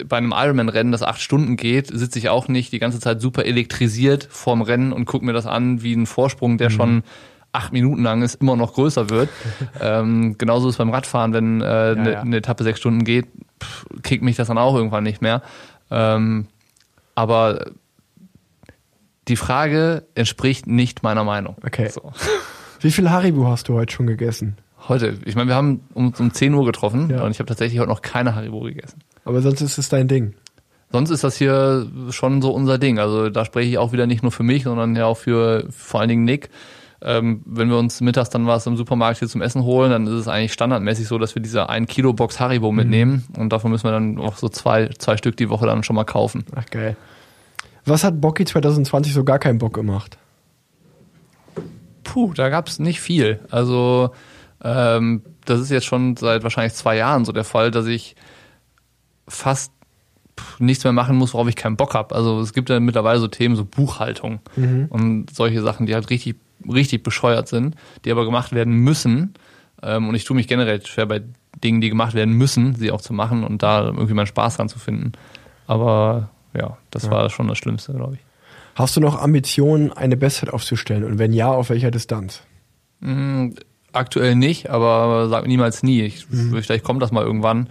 bei einem Ironman-Rennen, das acht Stunden geht, sitze ich auch nicht die ganze Zeit super elektrisiert vorm Rennen und gucke mir das an, wie ein Vorsprung, der mhm. schon acht Minuten lang ist, immer noch größer wird. ähm, genauso ist beim Radfahren, wenn äh, ja, ja. eine Etappe sechs Stunden geht, pff, kickt mich das dann auch irgendwann nicht mehr. Ähm, aber die Frage entspricht nicht meiner Meinung. Okay. So. Wie viel Haribo hast du heute schon gegessen? Heute. Ich meine, wir haben uns um 10 Uhr getroffen ja. und ich habe tatsächlich heute noch keine Haribo gegessen. Aber sonst ist es dein Ding. Sonst ist das hier schon so unser Ding. Also da spreche ich auch wieder nicht nur für mich, sondern ja auch für vor allen Dingen Nick. Ähm, wenn wir uns mittags dann was im Supermarkt hier zum Essen holen, dann ist es eigentlich standardmäßig so, dass wir diese 1 Kilo Box Haribo mhm. mitnehmen und davon müssen wir dann auch so zwei, zwei Stück die Woche dann schon mal kaufen. Ach geil. Was hat Bocky 2020 so gar keinen Bock gemacht? Puh, da gab es nicht viel. Also ähm, das ist jetzt schon seit wahrscheinlich zwei Jahren so der Fall, dass ich fast nichts mehr machen muss, worauf ich keinen Bock habe. Also es gibt ja mittlerweile so Themen, so Buchhaltung mhm. und solche Sachen, die halt richtig, richtig bescheuert sind, die aber gemacht werden müssen. Ähm, und ich tue mich generell schwer bei Dingen, die gemacht werden müssen, sie auch zu machen und da irgendwie meinen Spaß dran zu finden. Aber ja, das ja. war schon das Schlimmste, glaube ich. Hast du noch Ambitionen, eine Bestzeit aufzustellen? Und wenn ja, auf welcher Distanz? Mm, aktuell nicht, aber sag niemals nie. Ich, mhm. Vielleicht kommt das mal irgendwann.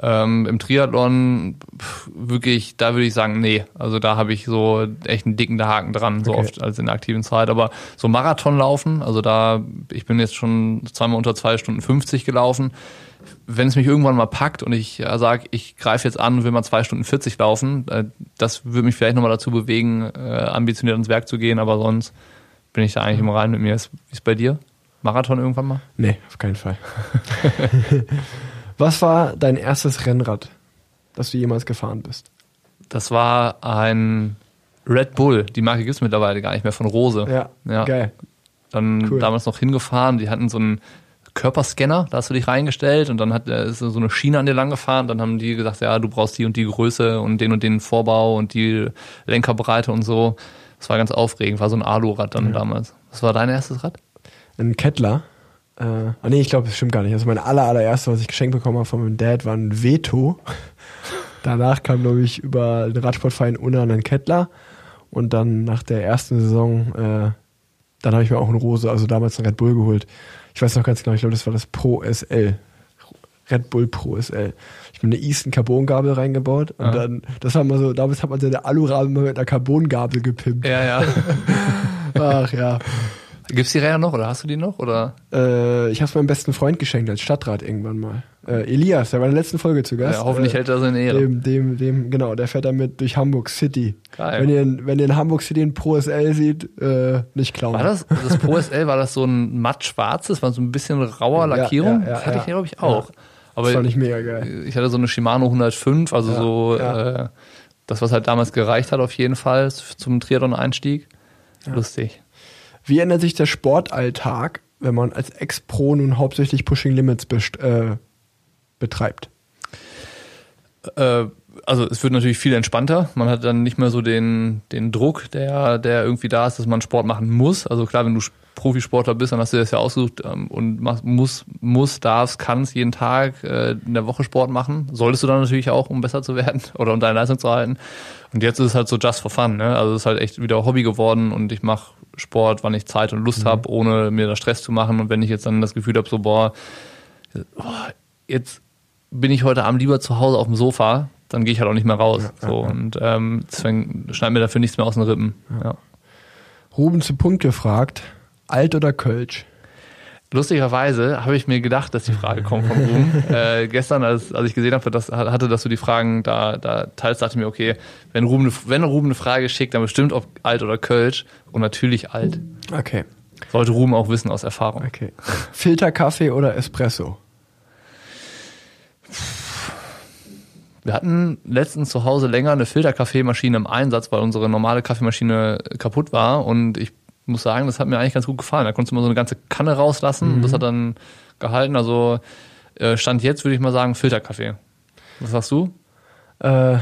Ähm, Im Triathlon pff, wirklich, da würde ich sagen, nee. Also da habe ich so echt einen dicken Haken dran, so okay. oft als in der aktiven Zeit. Aber so Marathon laufen, also da, ich bin jetzt schon zweimal unter zwei Stunden 50 gelaufen wenn es mich irgendwann mal packt und ich äh, sage, ich greife jetzt an und will mal zwei Stunden 40 laufen, äh, das würde mich vielleicht nochmal dazu bewegen, äh, ambitioniert ans Werk zu gehen, aber sonst bin ich da eigentlich immer rein mit mir. Wie ist bei dir? Marathon irgendwann mal? Nee, auf keinen Fall. Was war dein erstes Rennrad, das du jemals gefahren bist? Das war ein Red Bull. Die Marke gibt es mittlerweile gar nicht mehr, von Rose. Ja, ja. geil. Dann cool. damals noch hingefahren. Die hatten so einen Körperscanner, da hast du dich reingestellt und dann hat äh, ist so eine Schiene an dir lang gefahren. Dann haben die gesagt, ja, du brauchst die und die Größe und den und den Vorbau und die Lenkerbreite und so. Das war ganz aufregend, war so ein Alurad dann ja. damals. Was war dein erstes Rad? Ein Kettler. Äh, oh nee, ich glaube, das stimmt gar nicht. Also mein aller, allererste, was ich geschenkt bekommen habe von meinem Dad, war ein Veto. Danach kam, glaube ich, über den Radsportverein Unna ein Kettler. Und dann nach der ersten Saison, äh, dann habe ich mir auch einen Rose, also damals einen Red Bull geholt ich weiß noch ganz genau, ich glaube, das war das Pro SL. Red Bull Pro SL. Ich bin eine Easton Carbon-Gabel reingebaut und ah. dann, das war mal so, damals hat man seine Alurahmen mit einer Carbon-Gabel gepimpt. Ja, ja. Ach ja. Gibt's die Räder noch oder hast du die noch? Oder? Äh, ich habe es meinem besten Freund geschenkt als Stadtrat irgendwann mal. Äh, Elias, der war in der letzten Folge zu Gast. Ja, hoffentlich äh, hält er seine Ehre. Dem, dem, dem, genau, der fährt damit durch Hamburg City. Geil. Wenn ihr, wenn ihr in Hamburg City ein Pro SL seht, äh, nicht klauen. War das, das Pro SL, war das so ein matt schwarzes, war so ein bisschen rauer Lackierung? Ja, ja, ja, das hatte ich, glaube ich, auch. Aber das fand ich mega geil. Ich hatte so eine Shimano 105, also so Äh, das, was halt damals gereicht hat auf jeden Fall zum Triathlon-Einstieg. Lustig. Wie ändert sich der Sportalltag, wenn man als Ex-Pro nun hauptsächlich Pushing Limits äh, betreibt? Äh, also es wird natürlich viel entspannter. Man hat dann nicht mehr so den, den Druck, der, der irgendwie da ist, dass man Sport machen muss. Also klar, wenn du Profisportler bist, dann hast du das ja ausgesucht ähm, und muss, muss, darfst, kannst jeden Tag äh, in der Woche Sport machen. Solltest du dann natürlich auch, um besser zu werden oder um deine Leistung zu halten. Und jetzt ist es halt so just for fun. Ne? Also es ist halt echt wieder Hobby geworden und ich mache Sport, wann ich Zeit und Lust mhm. habe, ohne mir da Stress zu machen. Und wenn ich jetzt dann das Gefühl habe, so boah, jetzt bin ich heute Abend lieber zu Hause auf dem Sofa, dann gehe ich halt auch nicht mehr raus. Ja, so ja, ja. und ähm, deswegen schneidet mir dafür nichts mehr aus den Rippen. Ja. Ruben zu Punkt gefragt, alt oder Kölsch? Lustigerweise habe ich mir gedacht, dass die Frage kommt von Ruben. äh, gestern, als, als ich gesehen habe, dass, hatte, dass du die Fragen da, da teils dachte ich mir, okay, wenn Ruben, eine- wenn Ruben eine Frage schickt, dann bestimmt ob alt oder Kölsch und natürlich alt. Okay, Sollte Ruben auch wissen aus Erfahrung. okay. Filterkaffee oder Espresso? Wir hatten letztens zu Hause länger eine Filterkaffeemaschine im Einsatz, weil unsere normale Kaffeemaschine kaputt war und ich muss sagen, das hat mir eigentlich ganz gut gefallen. Da konntest du mal so eine ganze Kanne rauslassen und das hat dann gehalten. Also äh, Stand jetzt würde ich mal sagen Filterkaffee. Was sagst du? Äh,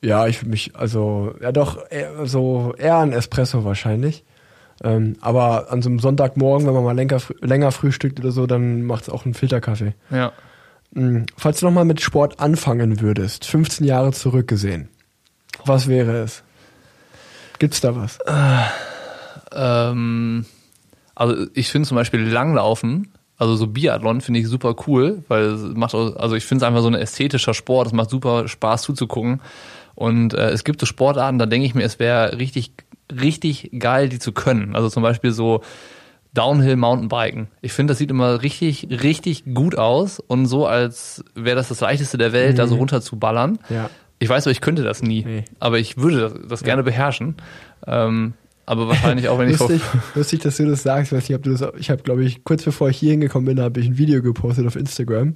ja, ich würde mich, also, ja doch, eher, so eher ein Espresso wahrscheinlich. Ähm, aber an so einem Sonntagmorgen, wenn man mal länger, länger frühstückt oder so, dann macht es auch einen Filterkaffee. Ja. Mhm. Falls du nochmal mit Sport anfangen würdest, 15 Jahre zurückgesehen, was wäre es? Gibt's da was? Ähm, also ich finde zum Beispiel Langlaufen, also so Biathlon finde ich super cool, weil es macht, auch, also ich finde es einfach so ein ästhetischer Sport, es macht super Spaß zuzugucken. Und äh, es gibt so Sportarten, da denke ich mir, es wäre richtig, richtig geil, die zu können. Also zum Beispiel so Downhill Mountainbiken. Ich finde, das sieht immer richtig, richtig gut aus und so, als wäre das das leichteste der Welt, da so runter zu ballern. Ja. Ich weiß, aber ich könnte das nie. Nee. Aber ich würde das, das gerne beherrschen. Ähm, aber wahrscheinlich auch, wenn ich Lustig, lustig, dass du das sagst. Ich weiß nicht, ob du das, ich habe, glaube ich, kurz bevor ich hier hingekommen bin, habe ich ein Video gepostet auf Instagram.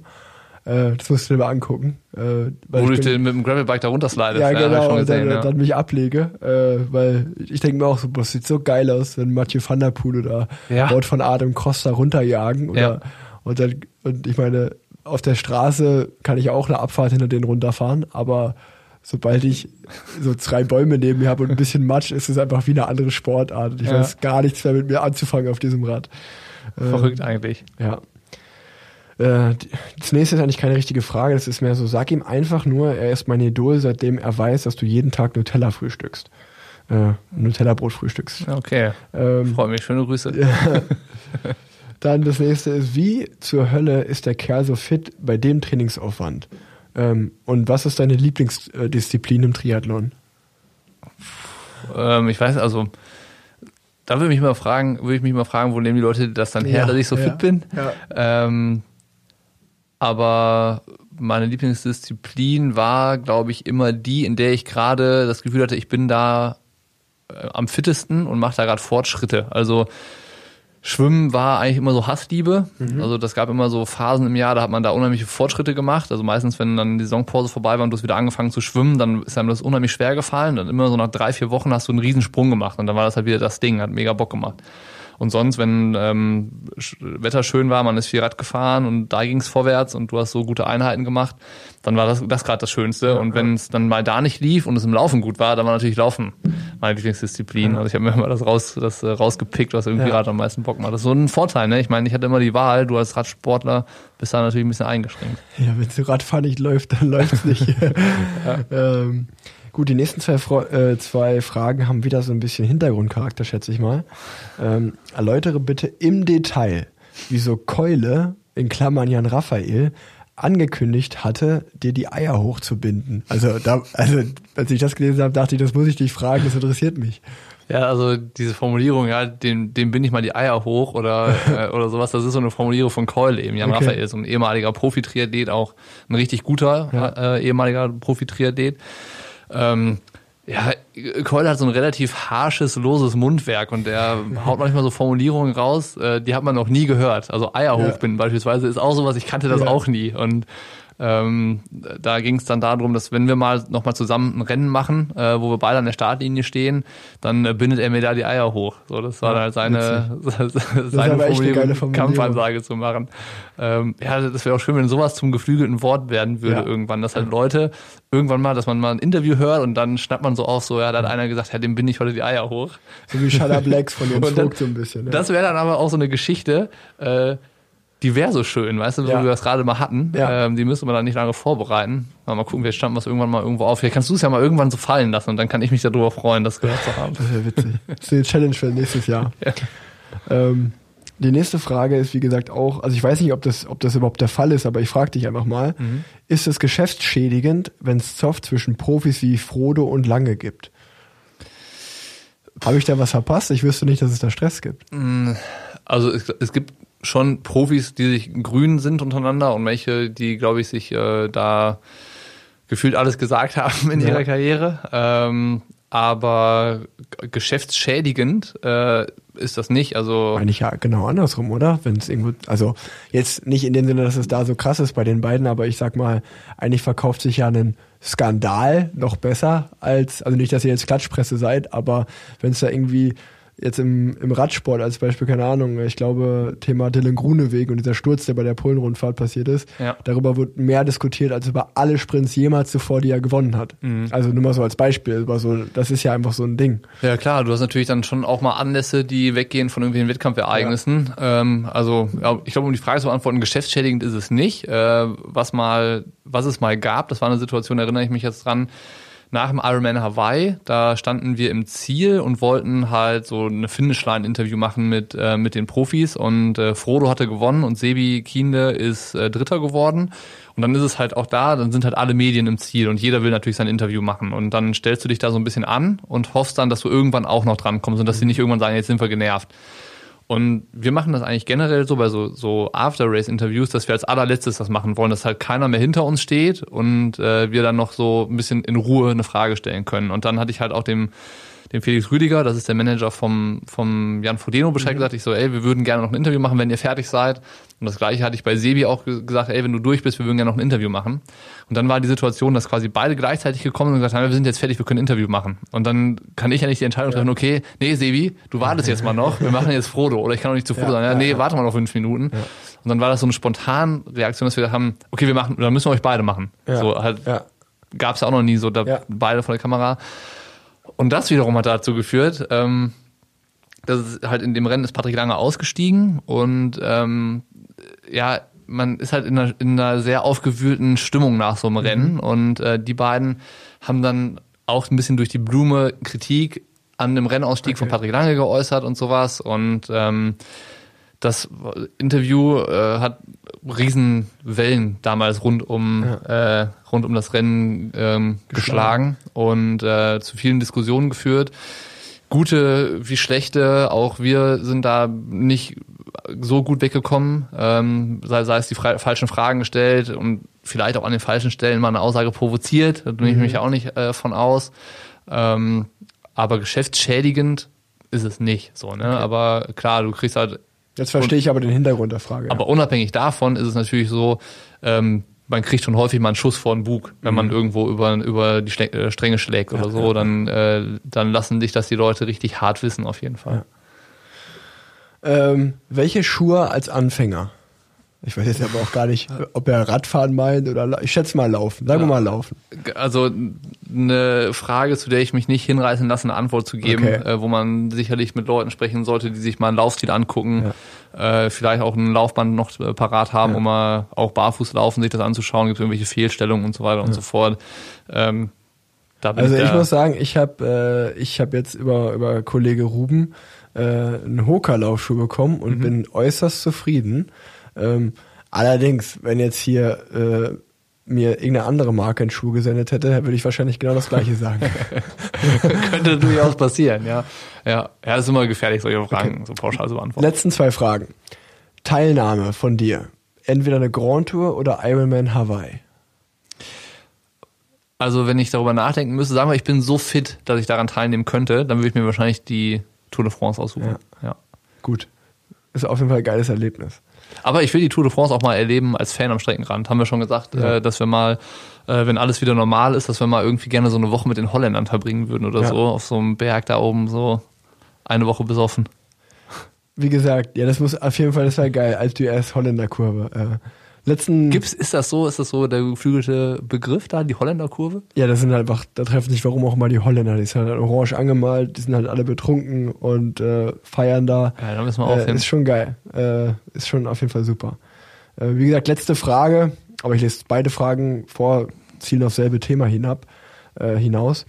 Äh, das musst du dir mal angucken. Äh, weil wo ich du den mit dem Gravelbike da runterslidest. Ja, ich genau, und gesehen, dann, ja. dann mich ablege, äh, weil ich denke mir auch so, boah, das sieht so geil aus, wenn Mathieu van der Poel oder Ja. Wort von Adam Costa runterjagen oder, Ja. und dann, und ich meine, auf der Straße kann ich auch eine Abfahrt hinter denen runterfahren, aber sobald ich so zwei Bäume neben mir habe und ein bisschen Matsch, ist es einfach wie eine andere Sportart. Ich Ja. weiß gar nichts mehr mit mir anzufangen auf diesem Rad. Ähm, Verrückt eigentlich. ja. Äh, Das nächste ist eigentlich keine richtige Frage. Das ist mehr so, sag ihm einfach nur, er ist mein Idol, seitdem er weiß, dass du jeden Tag Nutella frühstückst. Äh, Nutella-Brot frühstückst. Okay. Ähm, Freue mich. Schöne Grüße. dann das nächste ist, wie zur Hölle ist der Kerl so fit bei dem Trainingsaufwand? Ähm, und was ist deine Lieblingsdisziplin im Triathlon? Ähm, ich weiß, also da würde ich mich mal fragen, würde ich mich mal fragen, wo nehmen die Leute das dann her, Ja, dass ich so ja, fit bin? ja. Ähm, aber meine Lieblingsdisziplin war, glaube ich, immer die, in der ich gerade das Gefühl hatte, ich bin da äh, am fittesten und mache da gerade Fortschritte. Also Schwimmen war eigentlich immer so Hassliebe. Also das gab immer so Phasen im Jahr, da hat man da unheimliche Fortschritte gemacht. Also meistens, wenn dann die Saisonpause vorbei war und du hast wieder angefangen zu schwimmen, dann ist einem das unheimlich schwer gefallen. Dann immer so nach drei, vier Wochen hast du einen Riesensprung gemacht und dann war das halt wieder das Ding, hat mega Bock gemacht. Und sonst, wenn ähm, Wetter schön war, man ist viel Rad gefahren und da ging es vorwärts und du hast so gute Einheiten gemacht, dann war das, das gerade das Schönste. und wenn es dann mal da nicht lief und es im Laufen gut war, dann war natürlich Laufen meine Lieblingsdisziplin. Also ich habe mir immer das, raus, das äh, rausgepickt, was irgendwie Ja. gerade am meisten Bock macht. Das ist so ein Vorteil, ne? Ich meine, ich hatte immer die Wahl, du als Radsportler bist da natürlich ein bisschen eingeschränkt. Ja, wenn so Radfahren nicht läuft, dann läuft es nicht. ähm, gut, die nächsten zwei, äh, zwei Fragen haben wieder so ein bisschen Hintergrundcharakter, schätze ich mal. Ähm, erläutere bitte im Detail, wieso Keule, in Klammern Jan Raphael, angekündigt hatte, dir die Eier hochzubinden. Also, da, also als ich das gelesen habe, dachte ich, das muss ich dich fragen, das interessiert mich. Ja, also diese Formulierung, ja, dem, dem bin ich mal die Eier hoch oder, äh, oder sowas, das ist so eine Formulierung von Keule eben. Jan Okay. Raphael, so ein ehemaliger Profi-Triathlet, auch ein richtig guter Ja. äh, ehemaliger Profi-Triathlet. Ähm, ja, Keule hat so ein relativ harsches, loses Mundwerk und der haut manchmal so Formulierungen raus, äh, die hat man noch nie gehört. Also Eier Ja. hochbinden beispielsweise ist auch sowas, ich kannte das Ja. auch nie. Und ähm, da ging es dann darum, dass wenn wir mal nochmal zusammen ein Rennen machen, äh, wo wir beide an der Startlinie stehen, dann äh, bindet er mir da die Eier hoch. So, das war Ja, dann halt seine, seine Formulierung, Formulierung. Kampfansage zu machen. Ähm, ja, das wäre auch schön, wenn sowas zum geflügelten Wort werden würde Ja. irgendwann, dass halt Leute irgendwann mal, dass man mal ein Interview hört und dann schnappt man so auf, so, ja, da hat einer gesagt, ja, dem bin ich heute die Eier hoch. So wie Shut Up Lex von dann- Vogt so ein bisschen. Ja. Das wäre dann aber auch so eine Geschichte, äh, die wäre so schön, weißt du, Ja. wie wir das gerade mal hatten. Ja. Ähm, die müsste man dann nicht lange vorbereiten. Mal, mal gucken, vielleicht stammt was irgendwann mal irgendwo auf. Vielleicht kannst du es ja mal irgendwann so fallen lassen und dann kann ich mich darüber freuen, das gehört zu haben. Das wäre witzig. Das ist eine Challenge für nächstes Jahr. Ja. Ähm, Die nächste Frage ist, wie gesagt, auch, also ich weiß nicht, ob das, ob das überhaupt der Fall ist, aber ich frage dich einfach mal, Mhm. ist es geschäftsschädigend, wenn es Zoff zwischen Profis wie Frodo und Lange gibt? Habe ich da was verpasst? Ich wüsste nicht, dass es da Stress gibt. Also es, es gibt schon Profis, die sich grün sind untereinander und welche, die, glaube ich, sich äh, da gefühlt alles gesagt haben in Ja. ihrer Karriere. Ähm, aber geschäftsschädigend äh, ist das nicht. Also Eigentlich ja genau andersrum, oder? Wenn es irgendwo, also jetzt nicht in dem Sinne, dass es da so krass ist bei den beiden, aber ich sag mal, eigentlich verkauft sich ja ein Skandal noch besser als, also nicht, dass ihr jetzt Klatschpresse seid, aber wenn es da irgendwie jetzt im, im Radsport als Beispiel, keine Ahnung, ich glaube, Thema Dylan Gruneweg und dieser Sturz, der bei der Polenrundfahrt passiert ist, Ja. darüber wird mehr diskutiert als über alle Sprints jemals zuvor, die er gewonnen hat. Also nur mal so als Beispiel, aber so, das ist ja einfach so ein Ding. Ja klar, du hast natürlich dann schon auch mal Anlässe, die weggehen von irgendwelchen Wettkampfereignissen. Ähm, also ja, ich glaube, um die Frage zu beantworten, geschäftsschädigend ist es nicht. Äh, was mal, was es mal gab, das war eine Situation, da erinnere ich mich jetzt dran. Nach dem Ironman Hawaii, da standen wir im Ziel und wollten halt so eine Finishline-Interview machen mit, äh, mit den Profis und äh, Frodo hatte gewonnen und Sebi Kiende ist äh, Dritter geworden. Und dann ist es halt auch da, dann sind halt alle Medien im Ziel und jeder will natürlich sein Interview machen. Und dann stellst du dich da so ein bisschen an und hoffst dann, dass du irgendwann auch noch dran kommst und dass sie nicht irgendwann sagen, jetzt sind wir genervt. Und wir machen das eigentlich generell so bei so, so After-Race-Interviews, dass wir als allerletztes das machen wollen, dass halt keiner mehr hinter uns steht und äh, wir dann noch so ein bisschen in Ruhe eine Frage stellen können. Und dann hatte ich halt auch dem, dem Felix Rüdiger, das ist der Manager vom, vom Jan Frodeno, Bescheid gesagt. Ich so, ey, wir würden gerne noch ein Interview machen, wenn ihr fertig seid. Und das gleiche hatte ich bei Sebi auch ge- gesagt, ey, wenn du durch bist, wir würden gerne noch ein Interview machen. Und dann war die Situation, dass quasi beide gleichzeitig gekommen sind und gesagt haben, wir sind jetzt fertig, wir können ein Interview machen. Und dann kann ich ja nicht die Entscheidung treffen, okay, nee, Sebi, du wartest jetzt mal noch, wir machen jetzt Frodo. Oder ich kann auch nicht zu Frodo Ja, sagen, ja, ja, nee, ja. warte mal noch fünf Minuten. Und dann war das so eine spontane Reaktion, dass wir haben, okay, wir machen, dann müssen wir euch beide machen. Ja. So halt Ja. gab es ja auch noch nie so, da Ja. beide vor der Kamera. Und das wiederum hat dazu geführt, ähm, dass es halt in dem Rennen ist Patrick Lange ausgestiegen und ähm, ja, man ist halt in einer, in einer sehr aufgewühlten Stimmung nach so einem Rennen und äh, die beiden haben dann auch ein bisschen durch die Blume Kritik an dem Rennausstieg von Patrick Lange geäußert und sowas und ähm, das Interview äh, hat Riesenwellen damals rund um äh, rund um das Rennen ähm, geschlagen und äh, zu vielen Diskussionen geführt. Gute wie schlechte, auch wir sind da nicht so gut weggekommen, ähm, sei, sei es die falschen Fragen gestellt und vielleicht auch an den falschen Stellen mal eine Aussage provoziert, da nehme ich mich auch nicht äh, von aus. Ähm, aber geschäftsschädigend ist es nicht so, ne? Aber klar, du kriegst halt Jetzt verstehe ich aber den Hintergrund der Frage. aber unabhängig davon ist es natürlich so, ähm, man kriegt schon häufig mal einen Schuss vor den Bug, wenn man irgendwo über, über die Schle äh, Stränge schlägt oder so, dann, äh, dann lassen dich das die Leute richtig hart wissen, auf jeden Fall. Ähm, welche Schuhe als Anfänger? Ich weiß jetzt aber auch gar nicht, ob er Radfahren meint oder ich schätze mal laufen. Sagen wir mal laufen. Also eine Frage, zu der ich mich nicht hinreißen lasse, eine Antwort zu geben, Okay. äh, wo man sicherlich mit Leuten sprechen sollte, die sich mal einen Laufstil angucken, äh, vielleicht auch ein Laufband noch äh, parat haben, um mal auch barfuß laufen, sich das anzuschauen, gibt es irgendwelche Fehlstellungen und so weiter und so fort. Ähm, Also ich da- muss sagen, ich habe äh, ich habe jetzt über über Kollege Ruben äh, einen Hoka-Laufschuh bekommen Mhm. und bin äußerst zufrieden. Ähm, allerdings, wenn jetzt hier äh, mir irgendeine andere Marke einen Schuh gesendet hätte, würde ich wahrscheinlich genau das gleiche sagen. Könnte durchaus passieren, ja. Ja, ja, ist immer gefährlich, solche Fragen so pauschal zu beantworten. Letzten zwei Fragen. Teilnahme von dir. Entweder eine Grand Tour oder Ironman Hawaii. Also, wenn ich darüber nachdenken müsste, sagen wir, ich bin so fit, dass ich daran teilnehmen könnte, dann würde ich mir wahrscheinlich die Tour de France aussuchen. Ja. Gut. Ist auf jeden Fall ein geiles Erlebnis. Aber ich will die Tour de France auch mal erleben als Fan am Streckenrand. Haben wir schon gesagt, Ja. äh, dass wir mal, äh, wenn alles wieder normal ist, dass wir mal irgendwie gerne so eine Woche mit den Holländern verbringen würden oder Ja. so, auf so einem Berg da oben, so eine Woche besoffen. Wie gesagt, ja, das muss auf jeden Fall, das wäre geil, als die erst Holländerkurve. Äh, letzten, Gibt's, ist das so, ist das so der geflügelte Begriff da, die Holländerkurve? ja, das sind halt einfach, da treffen sich warum auch immer die Holländer, die sind halt orange angemalt, die sind halt alle betrunken und äh, feiern da. Ja, da müssen wir auch Äh, hin. ist schon geil. Äh, ist schon auf jeden Fall super. Äh, wie gesagt, letzte Frage, aber ich lese beide Fragen vor, zielen auf selbe Thema hinab, äh, hinaus.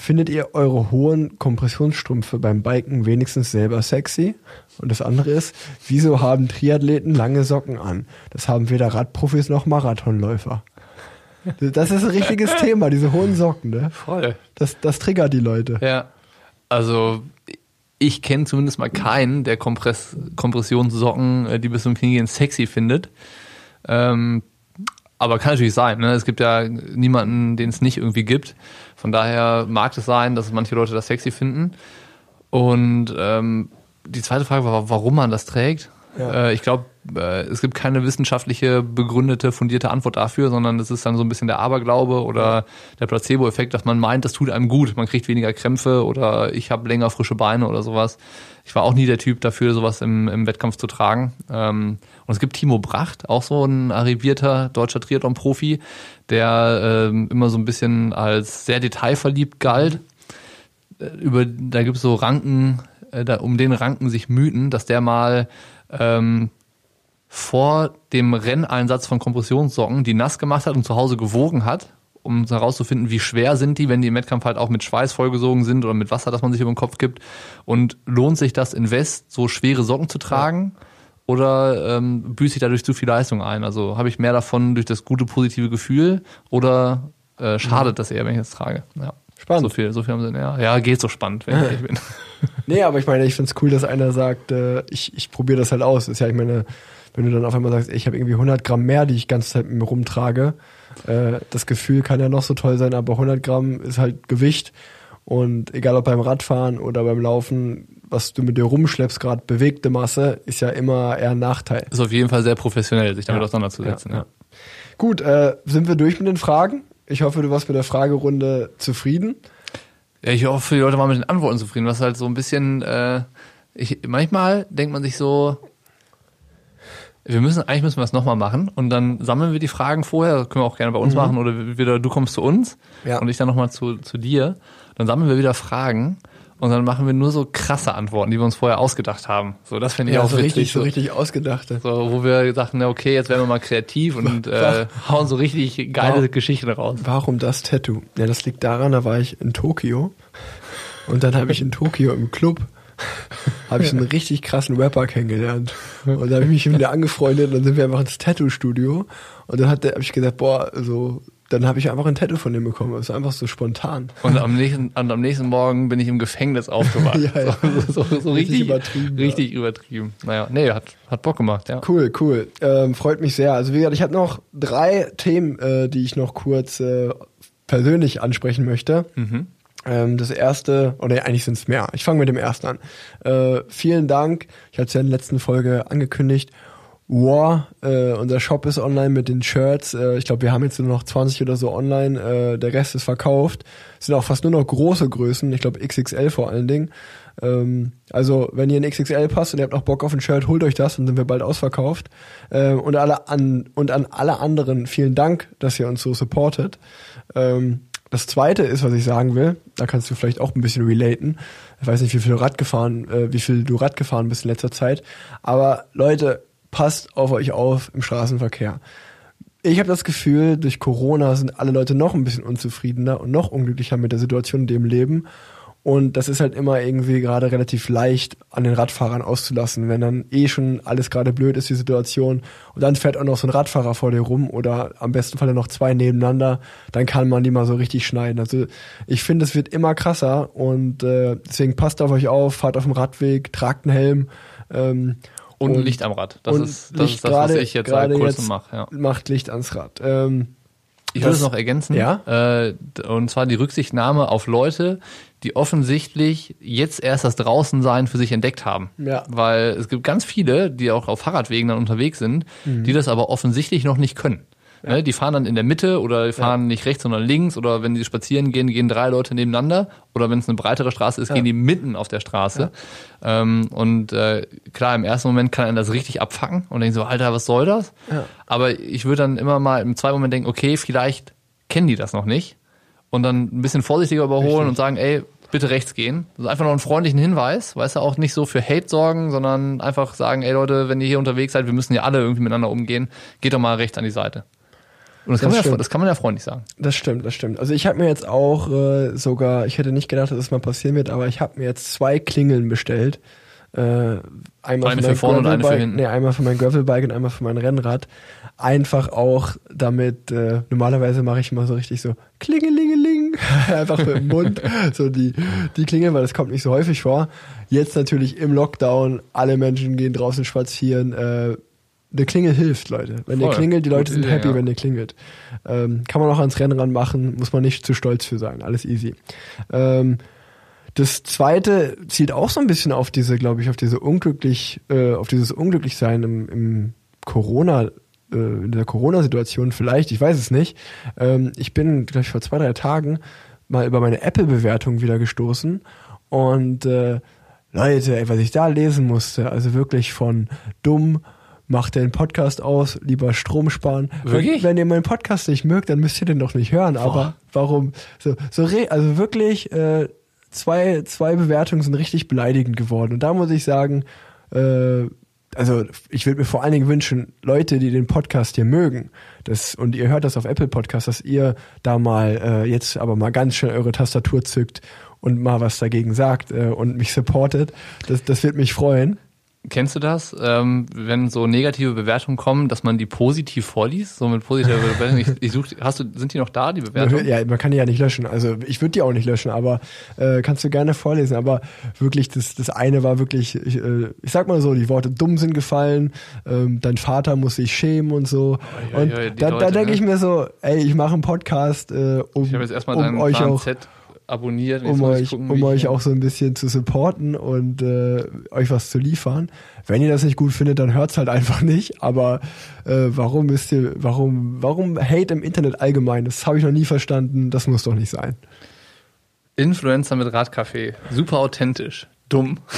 Findet ihr eure hohen Kompressionsstrümpfe beim Biken wenigstens selber sexy? Und das andere ist, wieso haben Triathleten lange Socken an? Das haben weder Radprofis noch Marathonläufer. Das ist ein richtiges Thema, diese hohen Socken, ne? Voll. Das, das triggert die Leute. Ja. Also ich kenne zumindest mal keinen, der Kompress Kompressionssocken, äh, die bis zum Knie gehen, sexy findet. Ähm, aber kann natürlich sein. Ne? Es gibt ja niemanden, den es nicht irgendwie gibt. Von daher mag es sein, dass manche Leute das sexy finden. Und ähm, die zweite Frage war, warum man das trägt. Ja. Äh, ich glaube, äh, es gibt keine wissenschaftliche, begründete, fundierte Antwort dafür, sondern das ist dann so ein bisschen der Aberglaube oder der Placebo-Effekt, dass man meint, das tut einem gut. Man kriegt weniger Krämpfe oder ich habe länger frische Beine oder sowas. Ich war auch nie der Typ dafür, sowas im, im Wettkampf zu tragen. Ähm, und es gibt Timo Bracht, auch so ein arrivierter deutscher Triathlon-Profi, der ähm, immer so ein bisschen als sehr detailverliebt galt. Äh, Über, da gibt es so Ranken, äh, da, um den ranken sich Mythen, dass der mal ähm, vor dem Renneinsatz von Kompressionssocken die nass gemacht hat und zu Hause gewogen hat, um herauszufinden, wie schwer sind die, wenn die im Wettkampf halt auch mit Schweiß vollgesogen sind oder mit Wasser, das man sich über den Kopf gibt. Und lohnt sich das in West, so schwere Socken zu tragen? Oder ähm, büße ich dadurch zu viel Leistung ein? Also habe ich mehr davon durch das gute positive Gefühl oder äh, schadet das eher, wenn ich das trage? Ja. Spannend. So viel, so viel haben sie, ja, ja, geht so spannend, wenn ich ehrlich bin. Nee, aber ich meine, ich find's cool, dass einer sagt, äh, ich, ich probiere das halt aus. Ist ja, ich meine, wenn du dann auf einmal sagst, ey, ich habe irgendwie 100 Gramm mehr, die ich ganze Zeit mit mir rumtrage, äh, das Gefühl kann ja noch so toll sein, aber 100 Gramm ist halt Gewicht und egal ob beim Radfahren oder beim Laufen, was du mit dir rumschleppst, gerade bewegte Masse, ist ja immer eher ein Nachteil. Ist auf jeden Fall sehr professionell, sich damit Ja. auseinanderzusetzen. Ja, Ja, Gut, äh, sind wir durch mit den Fragen? Ich hoffe, du warst mit der Fragerunde zufrieden. Ja, ich hoffe, die Leute waren mit den Antworten zufrieden. Was halt so ein bisschen, äh, ich, manchmal denkt man sich so, wir müssen, eigentlich müssen wir es nochmal machen und dann sammeln wir die Fragen vorher, das können wir auch gerne bei uns machen oder wieder du kommst zu uns Ja. und ich dann nochmal zu, zu dir. Dann sammeln wir wieder Fragen und dann machen wir nur so krasse Antworten, die wir uns vorher ausgedacht haben. So, das finde ich auch so witzig. richtig, so so, richtig ausgedachte. so, wo wir ja, okay, jetzt werden wir mal kreativ und äh, hauen so richtig geile Wow. Geschichten raus. Warum das Tattoo? Ja, das liegt daran, da war ich in Tokio und dann habe ich in Tokio im Club habe ich einen richtig krassen Rapper kennengelernt und da habe ich mich mit der angefreundet und dann sind wir einfach ins Tattoo-Studio und dann hat der, habe ich gesagt, boah, so, dann habe ich einfach ein Tattoo von dem bekommen. Das war einfach so spontan. Und am nächsten, und am nächsten Morgen bin ich im Gefängnis aufgewacht. Ja, ja. So, so, so Richtig richtig, übertrieben, Richtig übertrieben. Naja, nee, hat, hat Bock gemacht, ja. Cool, cool. Ähm, freut mich sehr. Also wie gesagt, ich habe noch drei Themen, äh, die ich noch kurz äh, persönlich ansprechen möchte. Ähm, das erste, oder eigentlich sind es mehr. Ich fange mit dem ersten an. Äh, vielen Dank. Ich hatte es ja in der letzten Folge angekündigt. War, äh, unser Shop ist online mit den Shirts. Äh, ich glaube, wir haben jetzt nur noch 20 oder so online. Äh, der Rest ist verkauft. Es sind auch fast nur noch große Größen. Ich glaube XXL vor allen Dingen. Ähm, also wenn ihr in XXL passt und ihr habt noch Bock auf ein Shirt, holt euch das, dann sind wir bald ausverkauft. Ähm, und alle an und an alle anderen vielen Dank, dass ihr uns so supportet. Ähm, das zweite ist, was ich sagen will, da kannst du vielleicht auch ein bisschen relaten. Ich weiß nicht, wie viel Rad gefahren, äh, wie viel du Rad gefahren bist in letzter Zeit. Aber Leute, passt auf euch auf im Straßenverkehr. Ich habe das Gefühl, durch Corona sind alle Leute noch ein bisschen unzufriedener und noch unglücklicher mit der Situation, in dem leben. Und das ist halt immer irgendwie gerade relativ leicht an den Radfahrern auszulassen, wenn dann eh schon alles gerade blöd ist, die Situation. Und dann fährt auch noch so ein Radfahrer vor dir rum oder am besten Fall noch zwei nebeneinander, dann kann man die mal so richtig schneiden. Also ich finde, es wird immer krasser und äh, deswegen passt auf euch auf, fahrt auf dem Radweg, tragt einen Helm. Ähm, Und, ein Licht am Rad. Das und ist das, Licht ist das was gerade- ich jetzt gerade seit kurzem mache. Ja. Macht Licht ans Rad. Ähm, Ich würde es noch ergänzen. Ja? Äh, und zwar die Rücksichtnahme auf Leute, die offensichtlich jetzt erst das Draußensein für sich entdeckt haben. Ja. Weil es gibt ganz viele, die auch auf Fahrradwegen dann unterwegs sind, Mhm. die das aber offensichtlich noch nicht können. Ne, die fahren dann in der Mitte oder die fahren nicht rechts, sondern links oder wenn die spazieren gehen, gehen drei Leute nebeneinander oder wenn es eine breitere Straße ist, gehen die mitten auf der Straße. Ähm, und äh, klar, im ersten Moment kann einen das richtig abfacken und denkt so, Alter, was soll das? Ja. Aber ich würde dann immer mal im zweiten Moment denken, okay, vielleicht kennen die das noch nicht und dann ein bisschen vorsichtiger überholen Richtig. und sagen, ey, bitte rechts gehen. Also einfach noch einen freundlichen Hinweis, weißt du, auch nicht so für Hate sorgen, sondern einfach sagen, ey Leute, wenn ihr hier unterwegs seid, wir müssen ja alle irgendwie miteinander umgehen, geht doch mal rechts an die Seite. Und das, kann Das man ja, das kann man ja freundlich sagen. Das stimmt, das stimmt. Also ich habe mir jetzt auch äh, sogar, ich hätte nicht gedacht, dass das mal passieren wird, aber ich habe mir jetzt zwei Klingeln bestellt. Äh, einmal Eine für mein für vorne und eine für hinten. Nee, einmal für mein Gravelbike und einmal für mein Rennrad. Einfach auch damit, äh, normalerweise mache ich immer so richtig so Klingelingeling, einfach mit dem Mund, so die, die Klingel, weil das kommt nicht so häufig vor. Jetzt natürlich im Lockdown, alle Menschen gehen draußen spazieren, äh, eine Klingel hilft, Leute. Wenn ihr Voll. klingelt, die Leute Gute sind Idee, happy, ja. wenn ihr klingelt. Ähm, kann man auch ans Rennrad machen, muss man nicht zu stolz für sein. Alles easy. Ähm, das zweite zielt auch so ein bisschen auf diese, glaube ich, auf diese unglücklich, äh, auf dieses Unglücklichsein im, im Corona, äh, in der Corona-Situation vielleicht, ich weiß es nicht. Ähm, ich bin, glaube ich, vor zwei, drei Tagen mal über meine Apple-Bewertung wieder gestoßen und äh, Leute, ey, was ich da lesen musste, also wirklich von dumm, macht den Podcast aus, lieber Strom sparen. Wirklich? Wenn, wenn ihr meinen Podcast nicht mögt, dann müsst ihr den doch nicht hören. Aber warum? So, so re also wirklich äh, zwei zwei Bewertungen sind richtig beleidigend geworden. Und da muss ich sagen, äh, also ich würde mir vor allen Dingen wünschen, Leute, die den Podcast hier mögen, das, und ihr hört das auf Apple Podcast, dass ihr da mal äh, jetzt aber mal ganz schnell eure Tastatur zückt und mal was dagegen sagt äh, und mich supportet. Das, das wird mich freuen. Kennst du das, ähm, wenn so negative Bewertungen kommen, dass man die positiv vorliest? So mit positiver Bewertung. Ich, ich such, hast du, sind die noch da, die Bewertungen? Ja, man kann die ja nicht löschen. Also ich würde die auch nicht löschen, aber äh, kannst du gerne vorlesen. Aber wirklich, das, das eine war wirklich, ich, äh, ich sag mal so, die Worte dumm sind gefallen, ähm, dein Vater muss sich schämen und so. Oi, oi, und die da, da denke ne? ich mir so, ey, ich mache einen Podcast, äh, um, Ich jetzt erstmal um deinen euch Plan auch Z abonniert. Um euch, gucken, um euch auch so ein bisschen zu supporten und äh, euch was zu liefern. Wenn ihr das nicht gut findet, dann hört's halt einfach nicht. Aber äh, warum müsst ihr, warum, warum Hate im Internet allgemein? Das habe ich noch nie verstanden. Das muss doch nicht sein. Influencer mit Radcafé. Super authentisch. Dumm.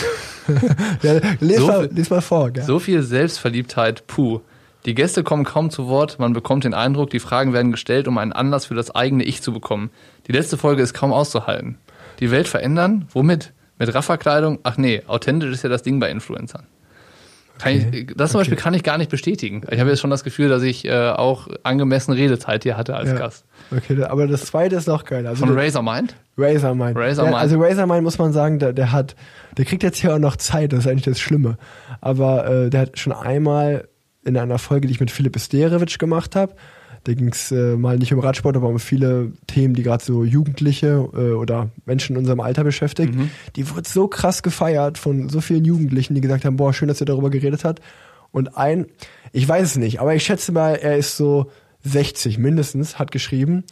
Ja, les, So mal, viel- les mal vor. Gell? So viel Selbstverliebtheit, puh. Die Gäste kommen kaum zu Wort, man bekommt den Eindruck, die Fragen werden gestellt, um einen Anlass für das eigene Ich zu bekommen. Die letzte Folge ist kaum auszuhalten. Die Welt verändern? Womit? Mit Rafferkleidung? Ach nee, authentisch ist ja das Ding bei Influencern. Kann ich, das zum Beispiel kann ich gar nicht bestätigen. Ich habe jetzt schon das Gefühl, dass ich äh, auch angemessene Redezeit hier hatte als Ja. Gast. Okay, aber das zweite ist noch geil. Also Von der- Razer Mind? Razormind. Razormind. Ja, also Razormind muss man sagen, der, der hat, der kriegt jetzt hier auch noch Zeit, das ist eigentlich das Schlimme. Aber äh, der hat schon einmal in einer Folge, die ich mit Philipp Esterewitsch gemacht habe, da ging es äh, mal nicht um Radsport, aber um viele Themen, die gerade so Jugendliche äh, oder Menschen in unserem Alter beschäftigt. Die wurde so krass gefeiert von so vielen Jugendlichen, die gesagt haben, boah, schön, dass ihr darüber geredet hat. Und ein, ich weiß es nicht, aber ich schätze mal, er ist so 60 mindestens, hat geschrieben,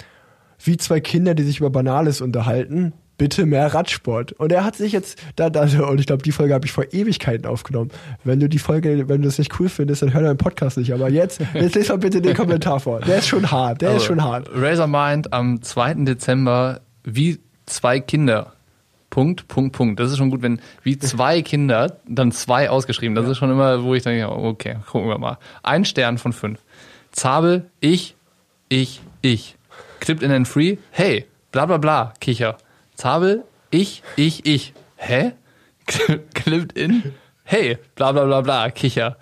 wie zwei Kinder, die sich über Banales unterhalten, bitte mehr Radsport. Und er hat sich jetzt, da, da, und ich glaube, die Folge habe ich vor Ewigkeiten aufgenommen. Wenn du die Folge, wenn du es nicht cool findest, dann hör deinen Podcast nicht. Aber jetzt, jetzt lest mal bitte den Kommentar vor. Der ist schon hart, der ist Also, schon hart. Razer Mind am 2. Dezember wie zwei Kinder. Punkt, Punkt, Punkt. Das ist schon gut, wenn wie zwei Kinder, dann zwei ausgeschrieben. Das ist schon immer, wo ich denke, okay, gucken wir mal. Ein Stern von fünf. Zabel, ich, ich, ich. Clipped in and free, hey, bla bla bla, Kicher. Zabel, ich, ich, ich. Hä? Clipped in, hey, bla bla bla bla, Kicher.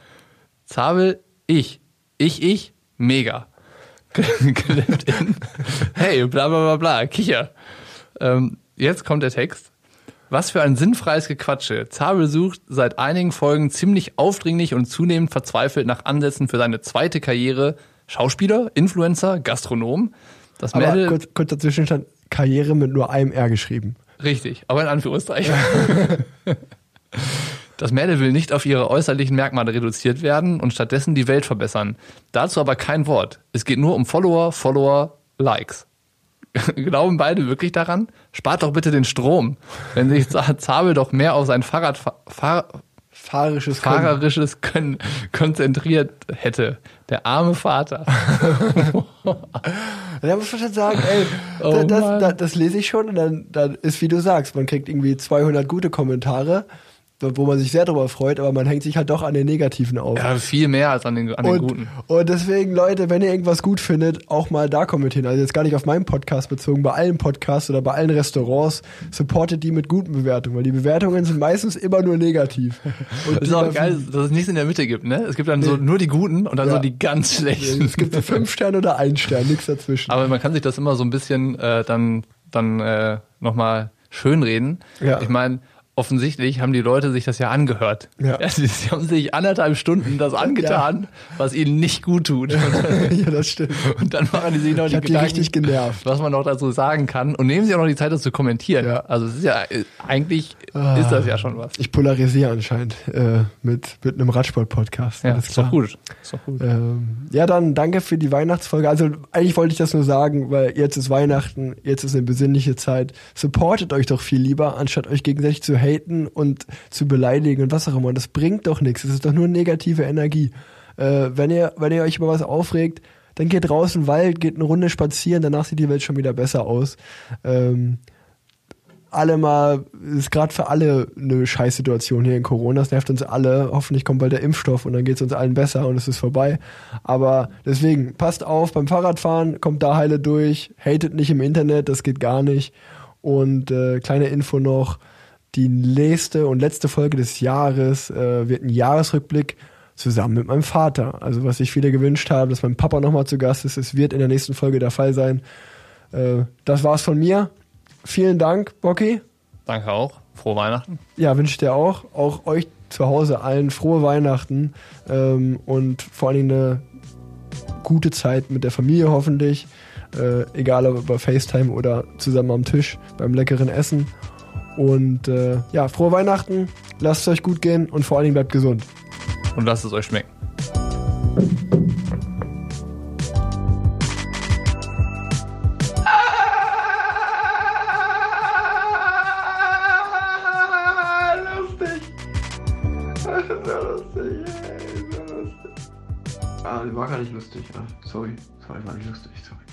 Zabel, ich, ich, ich, mega. Clipped in, hey, bla bla bla bla, Kicher. Ähm, jetzt kommt der Text. Was für ein sinnfreies Gequatsche. Zabel sucht seit einigen Folgen ziemlich aufdringlich und zunehmend verzweifelt nach Ansätzen für seine zweite Karriere. Schauspieler, Influencer, Gastronom. Das Aber Mädel, kurz, kurz dazwischen stand Karriere mit nur einem R geschrieben. Richtig, aber in Anführungszeichen. Das Mädel will nicht auf ihre äußerlichen Merkmale reduziert werden und stattdessen die Welt verbessern. Dazu aber kein Wort. Es geht nur um Follower, Follower, Likes. Glauben beide wirklich daran? Spart doch bitte den Strom. Wenn sich Zabel doch mehr auf sein Fahrrad, Fahr, Fahrerisches Können. fahrerisches Können konzentriert hätte. Der arme Vater. Da muss man schon sagen, ey, Oh da, das, Mann. da, das lese ich schon und dann, dann ist, wie du sagst, man kriegt irgendwie 200 gute Kommentare wo man sich sehr darüber freut, aber man hängt sich halt doch an den Negativen auf. Ja, viel mehr als an den, an den und, guten. und deswegen, Leute, wenn ihr irgendwas gut findet, auch mal da kommentieren. Also jetzt gar nicht auf meinen Podcast bezogen, bei allen Podcasts oder bei allen Restaurants, supportet die mit guten Bewertungen, weil die Bewertungen sind meistens immer nur negativ. Und Das ist auch geil, dass es nichts in der Mitte gibt, ne? Es gibt dann so nur die guten und dann Ja. so die ganz schlechten. Es gibt so fünf Sterne oder ein Stern, nichts dazwischen. Aber man kann sich das immer so ein bisschen äh, dann, dann äh, nochmal schönreden. Ja. Ich meine, offensichtlich haben die Leute sich das ja angehört. Ja. sie, sie haben sich anderthalb Stunden das angetan, was ihnen nicht gut tut. Ja, das stimmt. und dann machen die sich noch Ich die Gedanken, richtig genervt. was man noch dazu sagen kann. Und nehmen sie auch noch die Zeit, das zu kommentieren. Ja. Also es ist ja, äh, eigentlich Ah. ist das ja schon was. Ich polarisiere anscheinend äh, mit, mit einem Radsport-Podcast. Ja, ist doch gut. Ist doch gut. Ähm, ja, dann danke für die Weihnachtsfolge. Also eigentlich wollte ich das nur sagen, weil jetzt ist Weihnachten, jetzt ist eine besinnliche Zeit. Supportet euch doch viel lieber, anstatt euch gegenseitig zu haten und zu beleidigen und was auch immer. Das bringt doch nichts. Es ist doch nur negative Energie. Äh, wenn ihr, wenn ihr euch über was aufregt, dann geht raus in den Wald, geht eine Runde spazieren, danach sieht die Welt schon wieder besser aus. Ähm, alle mal, ist gerade für alle eine Scheißsituation hier in Corona. Das nervt uns alle. Hoffentlich kommt bald der Impfstoff und dann geht es uns allen besser und es ist vorbei. Aber deswegen, passt auf beim Fahrradfahren, kommt da heile durch, hatet nicht im Internet, das geht gar nicht. Und äh, kleine Info noch, die nächste und letzte Folge des Jahres äh, wird ein Jahresrückblick zusammen mit meinem Vater. Also was sich viele gewünscht haben, dass mein Papa nochmal zu Gast ist, es wird in der nächsten Folge der Fall sein. Äh, das war's von mir. Vielen Dank, Bocky. Danke auch. Frohe Weihnachten. Ja, wünsche ich dir auch. Auch euch zu Hause allen frohe Weihnachten ähm, und vor allen Dingen eine gute Zeit mit der Familie hoffentlich. Äh, egal ob über FaceTime oder zusammen am Tisch beim leckeren Essen. Und äh, ja, frohe Weihnachten, lasst es euch gut gehen und vor allen Dingen bleibt gesund. Und lasst es euch schmecken. lustig. So lustig, ey, so lustig. Ah, die war gar nicht lustig. Ah, sorry, sorry, war nicht lustig, sorry.